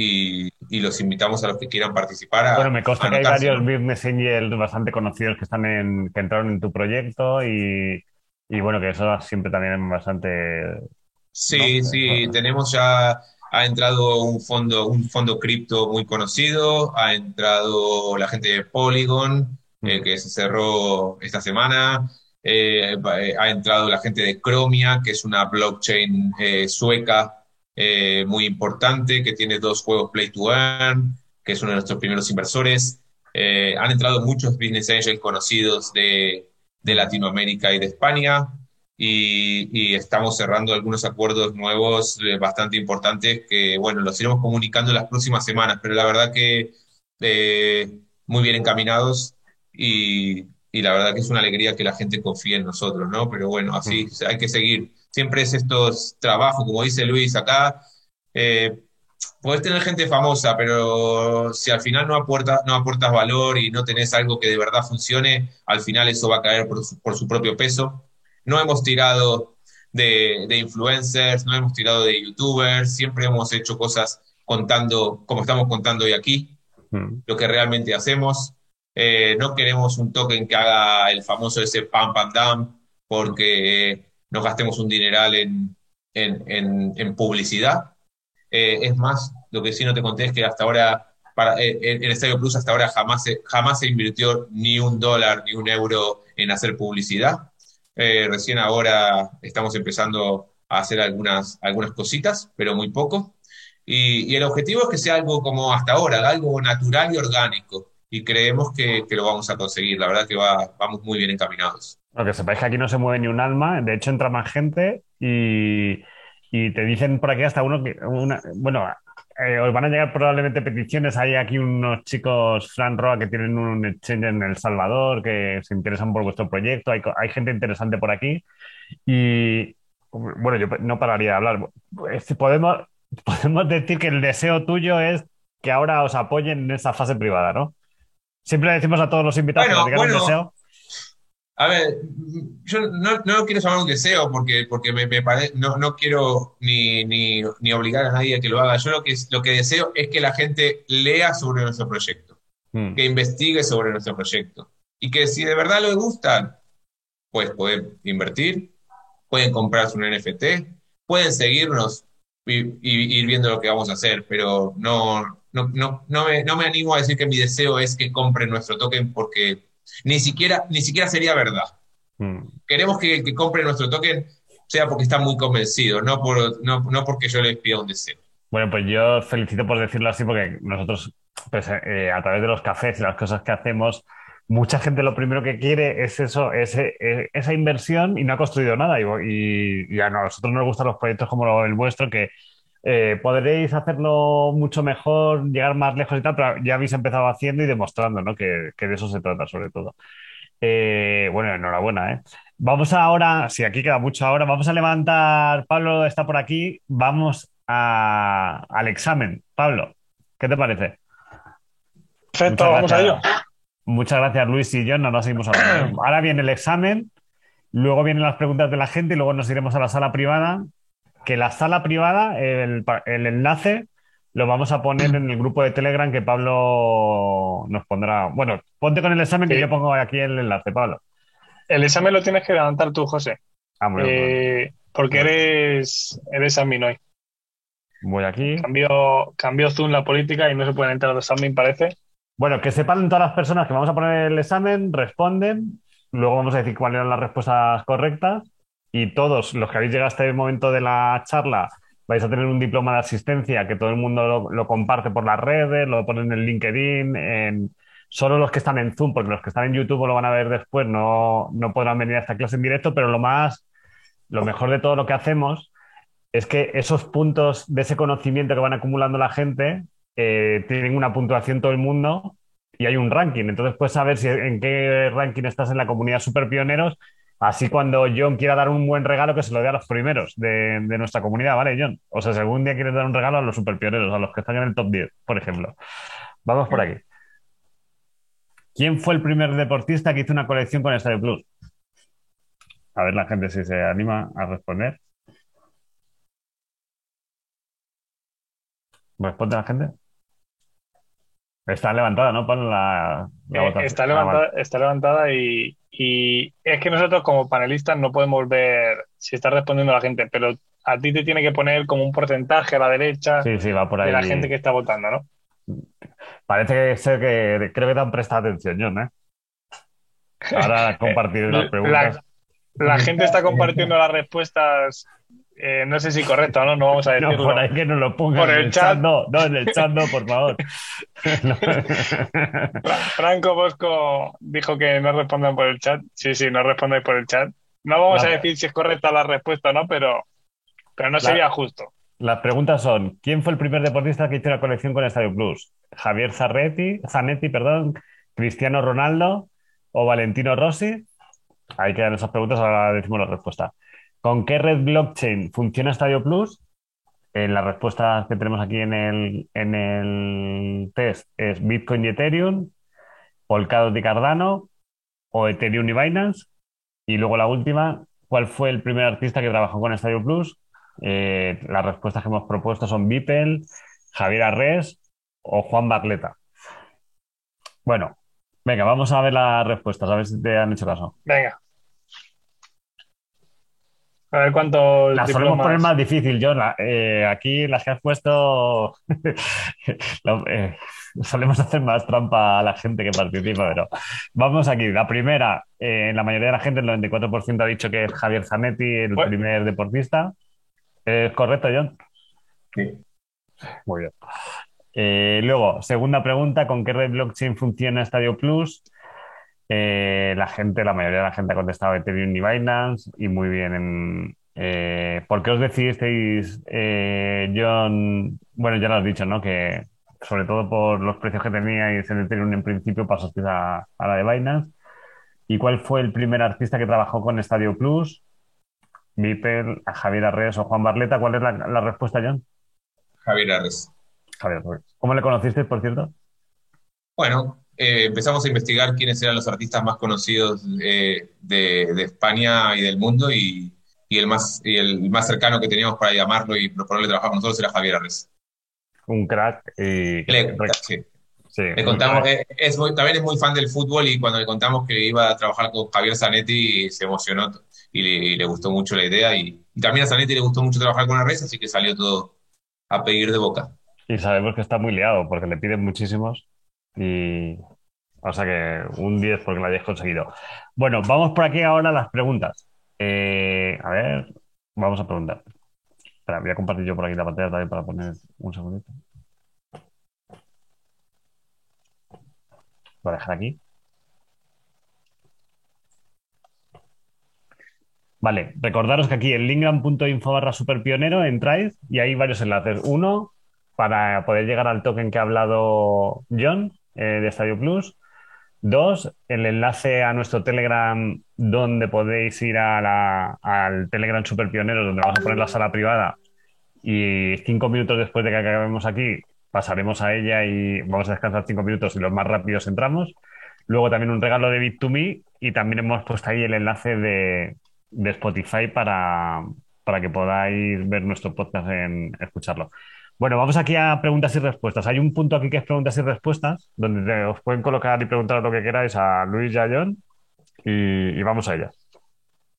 y, los invitamos a los que quieran participar. bueno, me consta que hay varios business angels bastante conocidos que están en, que entraron en tu proyecto y, bueno, que eso siempre también es bastante. Sí, sí, tenemos ya ha entrado un fondo, un fondo cripto muy conocido, ha entrado la gente de Polygon, eh, que se cerró esta semana, eh, eh, ha entrado la gente de Chromia, que es una blockchain eh, sueca muy importante, que tiene dos juegos Play to Earn, que es uno de nuestros primeros inversores. han entrado muchos business angels conocidos de, de Latinoamérica y de España. Y, y, estamos cerrando algunos acuerdos nuevos bastante importantes que, bueno, los iremos comunicando en las próximas semanas, pero la verdad que muy bien encaminados y, y la verdad que es una alegría que la gente confíe en nosotros, ¿no? Pero bueno, así hay que seguir. Siempre es estos trabajos, como dice Luis acá, eh, podés tener gente famosa, pero si al final no, aporta, no aportas valor y no tenés algo que de verdad funcione, al final eso va a caer por su, por su propio peso. No hemos tirado de, de, influencers, no hemos tirado de youtubers, siempre hemos hecho cosas contando, como estamos contando hoy aquí, lo que realmente hacemos. Eh, no queremos un token que haga el famoso ese pam pam dam porque nos gastemos un dineral en, en, en, publicidad. Eh, es más, lo que sí no te conté es que hasta ahora, para, eh, en Estadio Plus hasta ahora jamás se, jamás se invirtió ni un dólar ni un euro en hacer publicidad. Eh, recién ahora estamos empezando a hacer algunas, algunas cositas, pero muy poco. Y, el objetivo es que sea algo como hasta ahora, algo natural y orgánico. Y creemos que, lo vamos a conseguir. La verdad que va, vamos muy bien encaminados. Lo que sepáis que aquí no se mueve ni un alma. De hecho, entra más gente y, te dicen por aquí hasta uno que, bueno, eh, os van a llegar probablemente peticiones. Hay aquí unos chicos, Fran Roa, que tienen un exchange en El Salvador, que se interesan por vuestro proyecto. Hay, hay gente interesante por aquí. Y bueno, yo no pararía de hablar. Podemos, *laughs* podemos decir que el deseo tuyo es que ahora os apoyen en esa fase privada, ¿no? Siempre decimos a todos los invitados que nos digan deseo. A ver, yo no, no, quiero llamar un deseo porque, porque me, no, no, quiero ni, ni, ni, obligar a nadie a que lo haga. Yo lo que, lo que deseo es que la gente lea sobre nuestro proyecto, hmm. que investigue sobre nuestro proyecto y que si de verdad le gustan, pues pueden invertir, pueden comprarse un NFT, pueden seguirnos ir viendo lo que vamos a hacer, pero no, no, no, no, me, no me animo a decir que mi deseo es que compren nuestro token porque ni siquiera, ni siquiera sería verdad. Hmm. Queremos que el que compre nuestro token sea porque está muy convencido, no, por, no, no porque yo les pida un deseo. Bueno, pues yo felicito por decirlo así, porque nosotros, pues, eh, a través de los cafés y las cosas que hacemos, mucha gente lo primero que quiere es eso, ese, e, esa inversión y no ha construido nada. Y, y, a nosotros nos gustan los proyectos como el vuestro, que eh, podréis hacerlo mucho mejor, llegar más lejos y tal, pero ya habéis empezado haciendo y demostrando ¿no? que, de eso se trata sobre todo. Eh, bueno, enhorabuena. ¿eh? Vamos ahora, si aquí queda mucho ahora, vamos a levantar, Pablo está por aquí, vamos al examen. Pablo, ¿qué te parece? Perfecto, vamos a ello. Muchas gracias, Luis y yo, no nos seguimos hablando. *clears throat* Ahora viene el examen, luego vienen las preguntas de la gente y luego nos iremos a la sala privada que la sala privada, el, enlace, lo vamos a poner en el grupo de Telegram que Pablo nos pondrá. Bueno, ponte con el examen que yo pongo aquí el enlace, Pablo. El examen lo tienes que levantar tú, José. Ah, eh, porque eres, eres admin hoy. Voy aquí. Cambio, cambio Zoom la política y no se pueden entrar los examen, parece. Bueno, que sepan todas las personas que vamos a poner el examen, responden, luego vamos a decir cuáles eran las respuestas correctas y todos los que habéis llegado hasta el momento de la charla vais a tener un diploma de asistencia que todo el mundo lo, comparte por las redes, lo ponen en LinkedIn, en, solo los que están en Zoom, porque los que están en YouTube lo van a ver después, no, no podrán venir a esta clase en directo, pero lo más, lo mejor de todo lo que hacemos es que esos puntos de ese conocimiento que van acumulando la gente eh, tienen una puntuación todo el mundo y hay un ranking. Entonces puedes saber si en qué ranking estás en la comunidad super pioneros Así cuando John quiera dar un buen regalo, que se lo dé a los primeros de, nuestra comunidad, ¿vale, John? O sea, si algún día quieres dar un regalo a los superpioneros, a los que están en el top 10, por ejemplo. Vamos por aquí. ¿Quién fue el primer deportista que hizo una colección con Estadio Plus? A ver la gente si se anima a responder. ¿Responde la gente? Está levantada, ¿no? la, eh, está, levantada, está levantada y, y es que nosotros como panelistas no podemos ver si está respondiendo la gente, pero a ti te tiene que poner como un porcentaje a la derecha de la gente que está votando, ¿no? Parece ser que creo que te han prestado atención, John, ¿eh? Ahora *laughs* compartir las preguntas. la gente está compartiendo *laughs* las respuestas eh, no sé si correcto, ¿no? No vamos a decirlo. *laughs* No, por ahí que no lo pongan. Por el, chat. No, no, en el chat no, por favor. *laughs* Franco Bosco dijo que no respondan por el chat. Sí, sí, no respondáis por el chat. No vamos a decir si es correcta la respuesta o no, pero, pero no sería justo. Las preguntas son: ¿quién fue el primer deportista que hizo la colección con Estadio Plus? ¿Javier Zanetti, Zanetti, perdón, Cristiano Ronaldo o Valentino Rossi? Ahí quedan esas preguntas, ahora decimos la respuesta. ¿Con qué red blockchain funciona Stadio Plus? En las respuestas que tenemos aquí en el, en el test es Bitcoin y Ethereum, Polkadot y Cardano o Ethereum y Binance. Y luego la última, ¿cuál fue el primer artista que trabajó con Stadio Plus? Eh, las respuestas que hemos propuesto son Beeple, Javier Arres o Juan Barleta. Bueno, venga, vamos a ver las respuestas, a ver si te han hecho caso. Venga. A ver cuánto. Las solemos poner más difícil, John. Eh, aquí las que has puesto. *laughs* Eh, solemos hacer más trampa a la gente que participa, pero vamos aquí. La primera, eh, la mayoría de la gente, el 94% ha dicho que es Javier Zanetti el primer deportista. ¿Es correcto, John? Sí. Muy bien. Eh, luego, segunda pregunta, ¿con qué red blockchain funciona Stadio Plus? Eh, la gente, la mayoría de la gente ha contestado Ethereum y Binance y muy bien. Eh, ¿Por qué os decidisteis, John? Bueno, ya lo has dicho, ¿no? Que sobre todo por los precios que teníais en Ethereum en principio pasasteis a, a la de Binance. ¿Y cuál fue el primer artista que trabajó con Stadio Plus? Vipel, Javier Arres o Juan Barleta. ¿Cuál es la, la respuesta, John? Javier Arres. Javier Arres. ¿Cómo le conocisteis, por cierto? Bueno, eh, empezamos a investigar quiénes eran los artistas más conocidos eh, de, España y del mundo y, el más, y el más cercano que teníamos para llamarlo y proponerle trabajar con nosotros era Javier Arres. Un crack. Y... sí. le contamos, eh, es también es muy fan del fútbol y cuando le contamos que iba a trabajar con Javier Zanetti se emocionó y le, gustó mucho la idea y, también a Zanetti le gustó mucho trabajar con Arres, así que salió todo a pedir de boca. Y sabemos que está muy liado porque le piden muchísimos y, o sea que un 10 porque lo hayáis conseguido. Bueno, vamos por aquí ahora a las preguntas. Eh, a ver, vamos a preguntar. Espera, voy a compartir yo por aquí la pantalla también para poner un segundito. Voy a dejar aquí. Vale, recordaros que aquí en lingram.info barra superpionero entráis y hay varios enlaces. Uno, para poder llegar al token que ha hablado John eh, de Stadio Plus. Dos, el enlace a nuestro Telegram donde podéis ir al Telegram Super Pionero donde vamos a poner la sala privada y cinco minutos después de que acabemos aquí pasaremos a ella y vamos a descansar cinco minutos y los más rápidos entramos. Luego también un regalo de Bit2Me y también hemos puesto ahí el enlace de, Spotify para, para que podáis ver nuestro podcast en escucharlo. Bueno, vamos aquí a preguntas y respuestas. Hay un punto aquí que es preguntas y respuestas, donde os pueden colocar y preguntar lo que queráis a Luis y a John, y, vamos a ellas.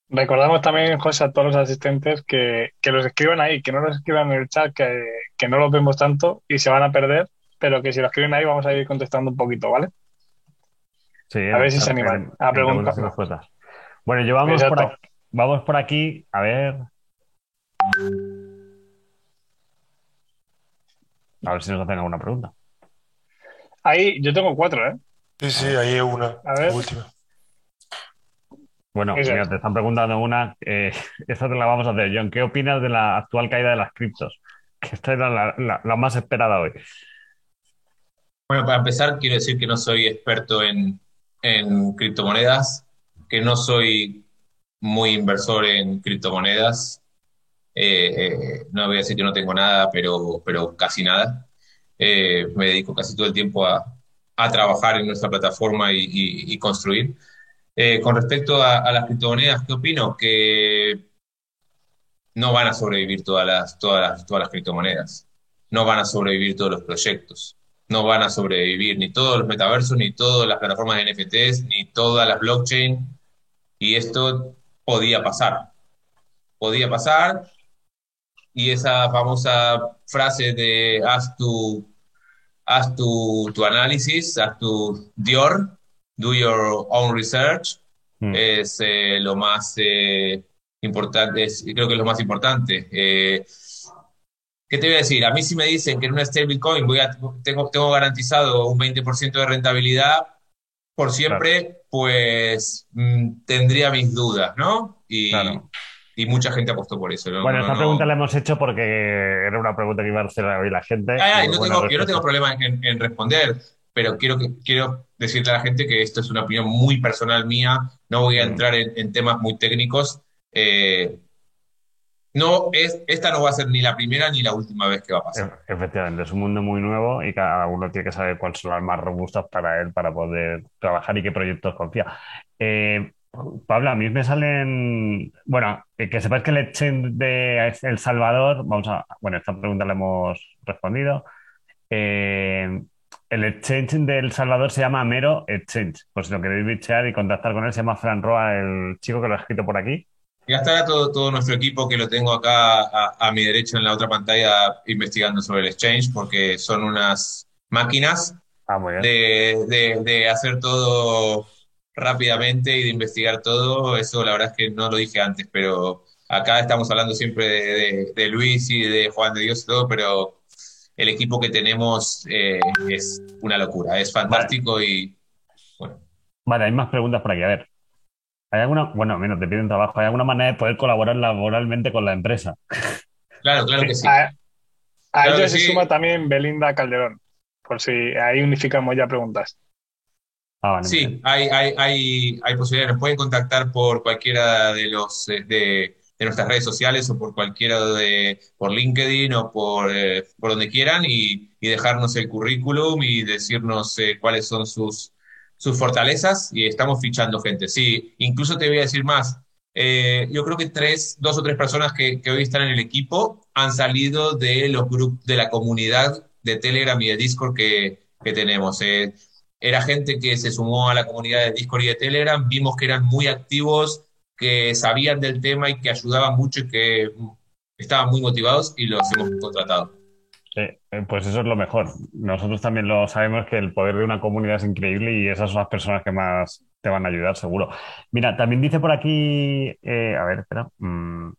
Recordamos también, José, a todos los asistentes que, los escriban ahí, que no los escriban en el chat, que, no los vemos tanto y se van a perder, pero que si lo escriben ahí vamos a ir contestando un poquito, ¿vale? Sí, a ver si se animan a preguntar. Bueno, llevamos por aquí, vamos por aquí, a ver. A ver si nos hacen alguna pregunta. Ahí, yo tengo cuatro, ¿eh? Sí, sí, ahí hay una. A ver. Última. Bueno, mira, te están preguntando una. Eh, *laughs* esta te la vamos a hacer, John. ¿Qué opinas de la actual caída de las criptos? Que esta era la, la, más esperada hoy. Bueno, para empezar, quiero decir que no soy experto en, en criptomonedas, que no soy muy inversor en criptomonedas. Eh, eh, no voy a decir que no tengo nada, pero, pero casi nada. Eh, me dedico casi todo el tiempo a, a trabajar en nuestra plataforma y, y, construir. con respecto a, las criptomonedas, ¿qué opino? Que no van a sobrevivir todas las, todas, las, todas las criptomonedas, no van a sobrevivir todos los proyectos, no van a sobrevivir ni todos los metaversos, ni todas las plataformas de NFTs, ni todas las blockchain, y esto podía pasar. Podía pasar, y esa famosa frase de haz tu, haz tu, tu análisis, haz tu Dior, do your own research, mm. es eh, lo más eh, importante, creo que es lo más importante. Eh, ¿Qué te voy a decir? A mí si me dicen que en una stablecoin voy a, tengo, tengo garantizado un 20% de rentabilidad por siempre, pues mm, tendría mis dudas, ¿no? Y, y mucha gente apostó por eso. Bueno, esta pregunta la hemos hecho porque era una pregunta que iba a hacer hoy la gente. Ah, yo no tengo problema en, responder, pero quiero, quiero decirle a la gente que esto es una opinión muy personal mía, no voy a mm. entrar en, temas muy técnicos. Eh, no, es, esta no va a ser ni la primera ni la última vez que va a pasar. Efectivamente, es un mundo muy nuevo y cada uno tiene que saber cuáles son las más robustas para él para poder trabajar y qué proyectos confía. Eh, Pablo, a mí me salen. Bueno, que sepáis que el exchange de El Salvador, vamos a. Bueno, esta pregunta la hemos respondido. Eh, el exchange de El Salvador se llama Mero Exchange. Pues si lo queréis bichear y contactar con él, se llama Fran Roa, el chico que lo ha escrito por aquí. Ya estará todo, todo nuestro equipo que lo tengo acá a, a mi derecha en la otra pantalla investigando sobre el exchange, porque son unas máquinas ah, de, de, hacer todo rápidamente y de investigar todo, eso la verdad es que no lo dije antes, pero acá estamos hablando siempre de, de Luis y de Juan de Dios y todo, pero el equipo que tenemos eh, es una locura, es fantástico y bueno. Vale, hay más preguntas por aquí. A ver, ¿hay alguna, bueno, menos te piden trabajo, ¿hay alguna manera de poder colaborar laboralmente con la empresa? *laughs* Claro, claro que sí. A, ello se suma también Belinda Calderón, por si ahí unificamos ya preguntas. Ah, sí, hay, hay, hay, hay, posibilidades. Nos pueden contactar por cualquiera de los eh, de, de, nuestras redes sociales o por cualquiera de por LinkedIn o por, eh, por donde quieran y, y, dejarnos el currículum y decirnos eh, cuáles son sus, sus fortalezas y estamos fichando gente. Sí, incluso te voy a decir más. Eh, yo creo que tres, dos o tres personas que, que, hoy están en el equipo han salido de los grupos, de la comunidad de Telegram y de Discord que, que tenemos. Eh, era gente que se sumó a la comunidad de Discord y de Telegram, vimos que eran muy activos, que sabían del tema y que ayudaban mucho y que estaban muy motivados y los hemos contratado. Eh, pues eso es lo mejor. Nosotros también lo sabemos que el poder de una comunidad es increíble y esas son las personas que más te van a ayudar, seguro. Mira, también dice por aquí, eh, a ver, espera. Mm.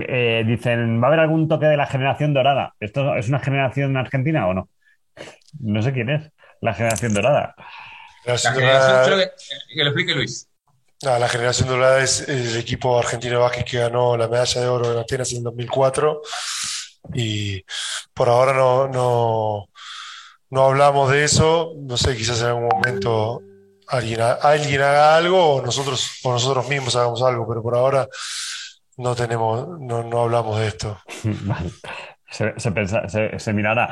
Eh, dicen, ¿va a haber algún toque de la generación dorada? ¿Esto es una generación argentina o no? No sé quién es la generación dorada. La generación, que, lo explique Luis. la generación dorada es el equipo argentino de básquet que ganó la medalla de oro en Atenas en 2004 y por ahora no, no, no hablamos de eso. No sé, quizás en algún momento alguien, alguien haga algo o nosotros, o nosotros mismos hagamos algo, pero por ahora no tenemos, no, no hablamos de esto. *laughs* se, se, se, mirará.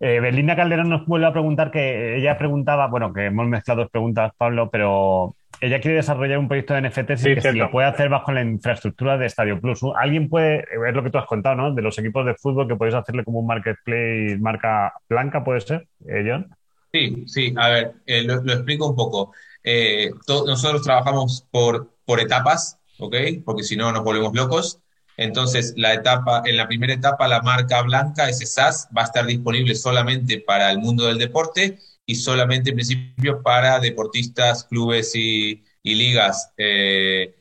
Eh, Belinda Calderón nos vuelve a preguntar que ella preguntaba, bueno, que hemos mezclado dos preguntas, Pablo, pero ella quiere desarrollar un proyecto de NFT y que si lo puede hacer bajo la infraestructura de Estadio Plus. Alguien puede, es lo que tú has contado, ¿no? De los equipos de fútbol que podéis hacerle como un marketplace marca blanca, ¿puede ser, eh, John? Sí, sí, a ver, eh, lo, explico un poco. Eh, nosotros trabajamos por, por etapas, ¿ok? Porque si no nos volvemos locos. Entonces, la etapa, en la primera etapa, la marca blanca, ese SaaS, va a estar disponible solamente para el mundo del deporte y solamente en principio para deportistas, clubes y, ligas eh,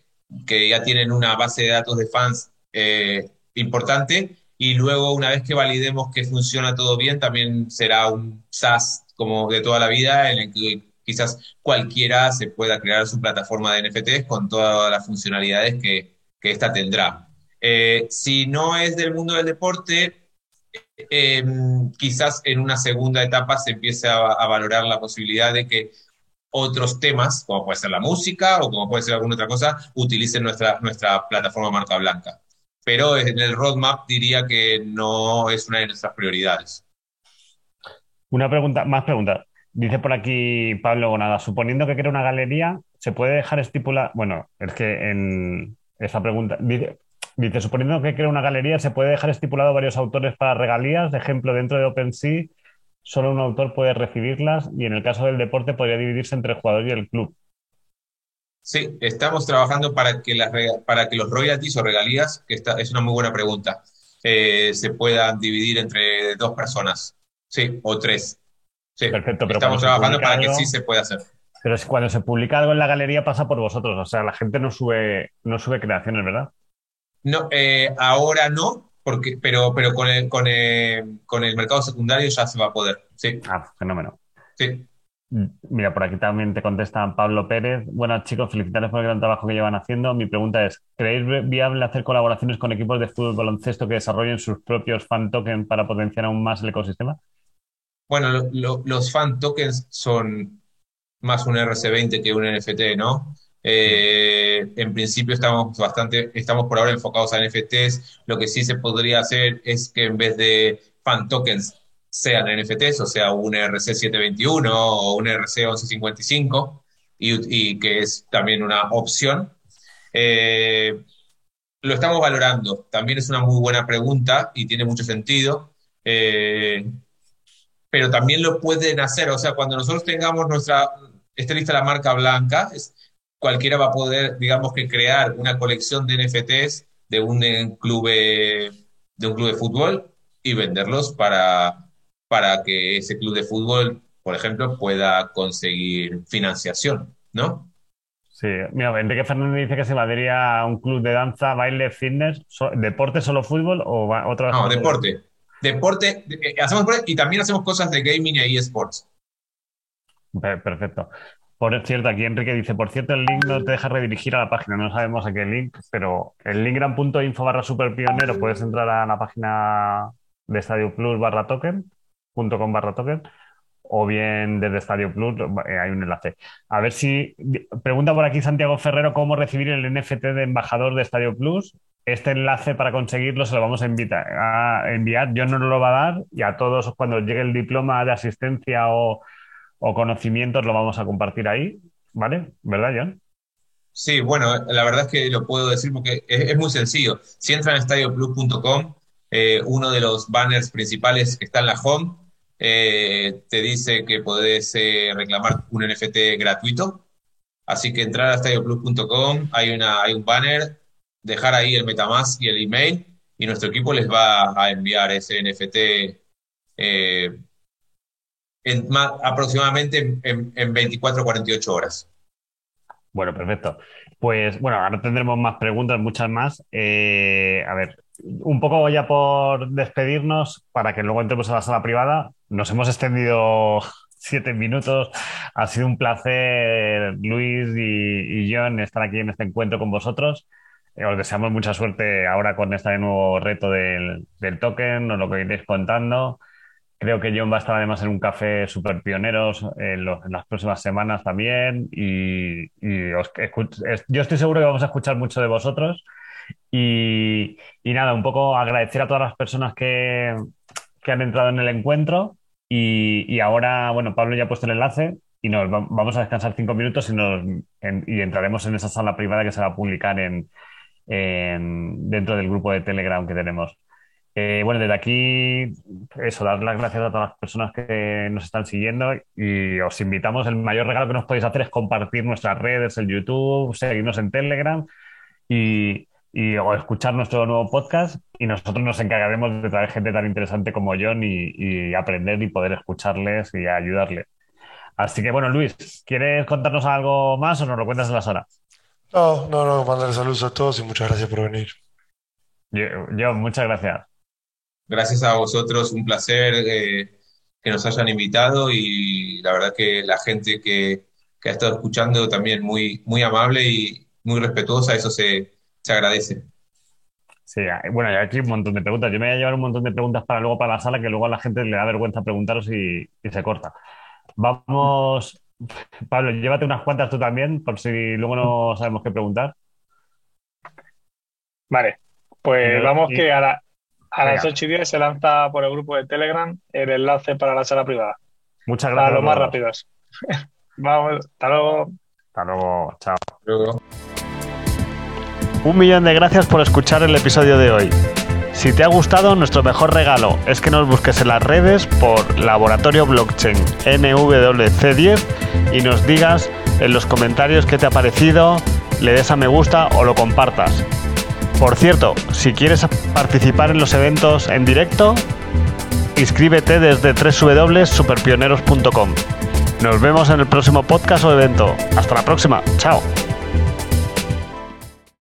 que ya tienen una base de datos de fans eh, importante. Y luego, una vez que validemos que funciona todo bien, también será un SaaS como de toda la vida, en el que quizás cualquiera se pueda crear su plataforma de NFTs con todas las funcionalidades que, que esta tendrá. Eh, si no es del mundo del deporte, Em, quizás en una segunda etapa se empiece a, valorar la posibilidad de que otros temas, como puede ser la música o como puede ser alguna otra cosa, utilicen nuestra, nuestra plataforma marca blanca. Pero en el roadmap diría que no es una de nuestras prioridades. Una pregunta, más preguntas. Dice por aquí Pablo Gonada, suponiendo que crea una galería, ¿se puede dejar estipular? Bueno, es que en esa pregunta, dice, Dice, suponiendo que crea una galería, ¿se puede dejar estipulado varios autores para regalías? De ejemplo, dentro de OpenSea, solo un autor puede recibirlas y en el caso del deporte podría dividirse entre el jugador y el club. Sí, estamos trabajando para que, las, para que los royalties o regalías, que esta es una muy buena pregunta, eh, se puedan dividir entre dos personas, sí, o tres. Sí, Perfecto, pero estamos trabajando para que sí se pueda hacer. Pero es cuando se publica algo en la galería pasa por vosotros, o sea, la gente no sube, no sube creaciones, ¿verdad? No, eh, ahora no, porque, pero, pero con, el, con, el, con el mercado secundario ya se va a poder. Sí. Ah, fenómeno. Sí. Mm, mira, por aquí también te contesta Pablo Pérez. Buenas chicos, felicidades por el gran trabajo que llevan haciendo. Mi pregunta es, ¿creéis viable hacer colaboraciones con equipos de fútbol baloncesto que desarrollen sus propios fan tokens para potenciar aún más el ecosistema? Bueno, los fan tokens son más un RC20 que un NFT, ¿no? Eh, en principio estamos bastante, estamos por ahora enfocados a NFTs. Lo que sí se podría hacer es que en vez de fan tokens sean NFTs, o sea, un RC721 o un RC1155, y, y que es también una opción. Eh, lo estamos valorando. También es una muy buena pregunta y tiene mucho sentido. Eh, pero también lo pueden hacer. O sea, cuando nosotros tengamos nuestra, esté lista la marca blanca, es, cualquiera va a poder, digamos que crear una colección de NFTs de un club de, un club de fútbol y venderlos para, para que ese club de fútbol, por ejemplo, pueda conseguir financiación, ¿no? Sí, mira, Enrique Fernández dice que se valdría a un club de danza, baile, fitness, deporte, solo fútbol o otra No, deporte. Deporte, eh, hacemos y también hacemos cosas de gaming y eSports. Perfecto. Por cierto, aquí Enrique dice, por cierto, el link no te deja redirigir a la página, no sabemos a qué link, pero el linkgram.info barra superpionero puedes entrar a la página de Stadio Plus barra token, .com barra token, o bien desde Stadio Plus eh, hay un enlace. A ver si, pregunta por aquí Santiago Ferrero cómo recibir el NFT de embajador de Stadio Plus. Este enlace para conseguirlo se lo vamos a, enviar, yo no lo va a dar y a todos cuando llegue el diploma de asistencia o o conocimientos lo vamos a compartir ahí, ¿vale? ¿Verdad, John? Sí, bueno, la verdad es que lo puedo decir porque es, muy sencillo. Si entran a estadioplus.com, eh, uno de los banners principales que está en la home eh, te dice que podés eh, reclamar un NFT gratuito. Así que entrar a estadioplus.com, hay, hay un banner, dejar ahí el Metamask y el email, y nuestro equipo les va a enviar ese NFT en, aproximadamente en, en 24 48 horas. Bueno, perfecto. Pues bueno, ahora tendremos más preguntas, muchas más. Eh, a ver, un poco ya por despedirnos, para que luego entremos a la sala privada. Nos hemos extendido siete minutos. Ha sido un placer, Luis y, John, estar aquí en este encuentro con vosotros. Eh, os deseamos mucha suerte ahora con este nuevo reto del, token, nos lo que iréis contando. Creo que John va a estar además en un café super pioneros en, las próximas semanas también y, yo estoy seguro que vamos a escuchar mucho de vosotros y, nada, un poco agradecer a todas las personas que, han entrado en el encuentro y, ahora, bueno, Pablo ya ha puesto el enlace y nos vamos a descansar cinco minutos y entraremos en esa sala privada que se va a publicar en, dentro del grupo de Telegram que tenemos. Eh, bueno, desde aquí, eso, dar las gracias a todas las personas que nos están siguiendo y os invitamos, el mayor regalo que nos podéis hacer es compartir nuestras redes, el YouTube, seguirnos en Telegram y, o escuchar nuestro nuevo podcast y nosotros nos encargaremos de traer gente tan interesante como John y, aprender y poder escucharles y ayudarles. Así que bueno, Luis, ¿quieres contarnos algo más o nos lo cuentas en la sala? No, no, no, mandar saludos a todos y muchas gracias por venir. Yo, muchas gracias. Gracias a vosotros, un placer eh, que nos hayan invitado y la verdad que la gente que, ha estado escuchando también muy, muy amable y muy respetuosa, eso se, agradece. Sí, bueno, hay aquí un montón de preguntas. Yo me voy a llevar un montón de preguntas para luego para la sala que luego a la gente le da vergüenza preguntaros y, se corta. Vamos, Pablo, llévate unas cuantas tú también, por si luego no sabemos qué preguntar. Vale, pues vamos que a la, a las 8 y 10 se lanza por el grupo de Telegram el enlace para la sala privada. Muchas gracias. Para los más rápidos. *laughs* Vamos, hasta luego. Hasta luego, chao. Un millón de gracias por escuchar el episodio de hoy. Si te ha gustado, nuestro mejor regalo es que nos busques en las redes por Laboratorio Blockchain NWC10 y nos digas en los comentarios qué te ha parecido, le des a me gusta o lo compartas. Por cierto, si quieres participar en los eventos en directo, inscríbete desde www.superpioneros.com. Nos vemos en el próximo podcast o evento. Hasta la próxima. Chao.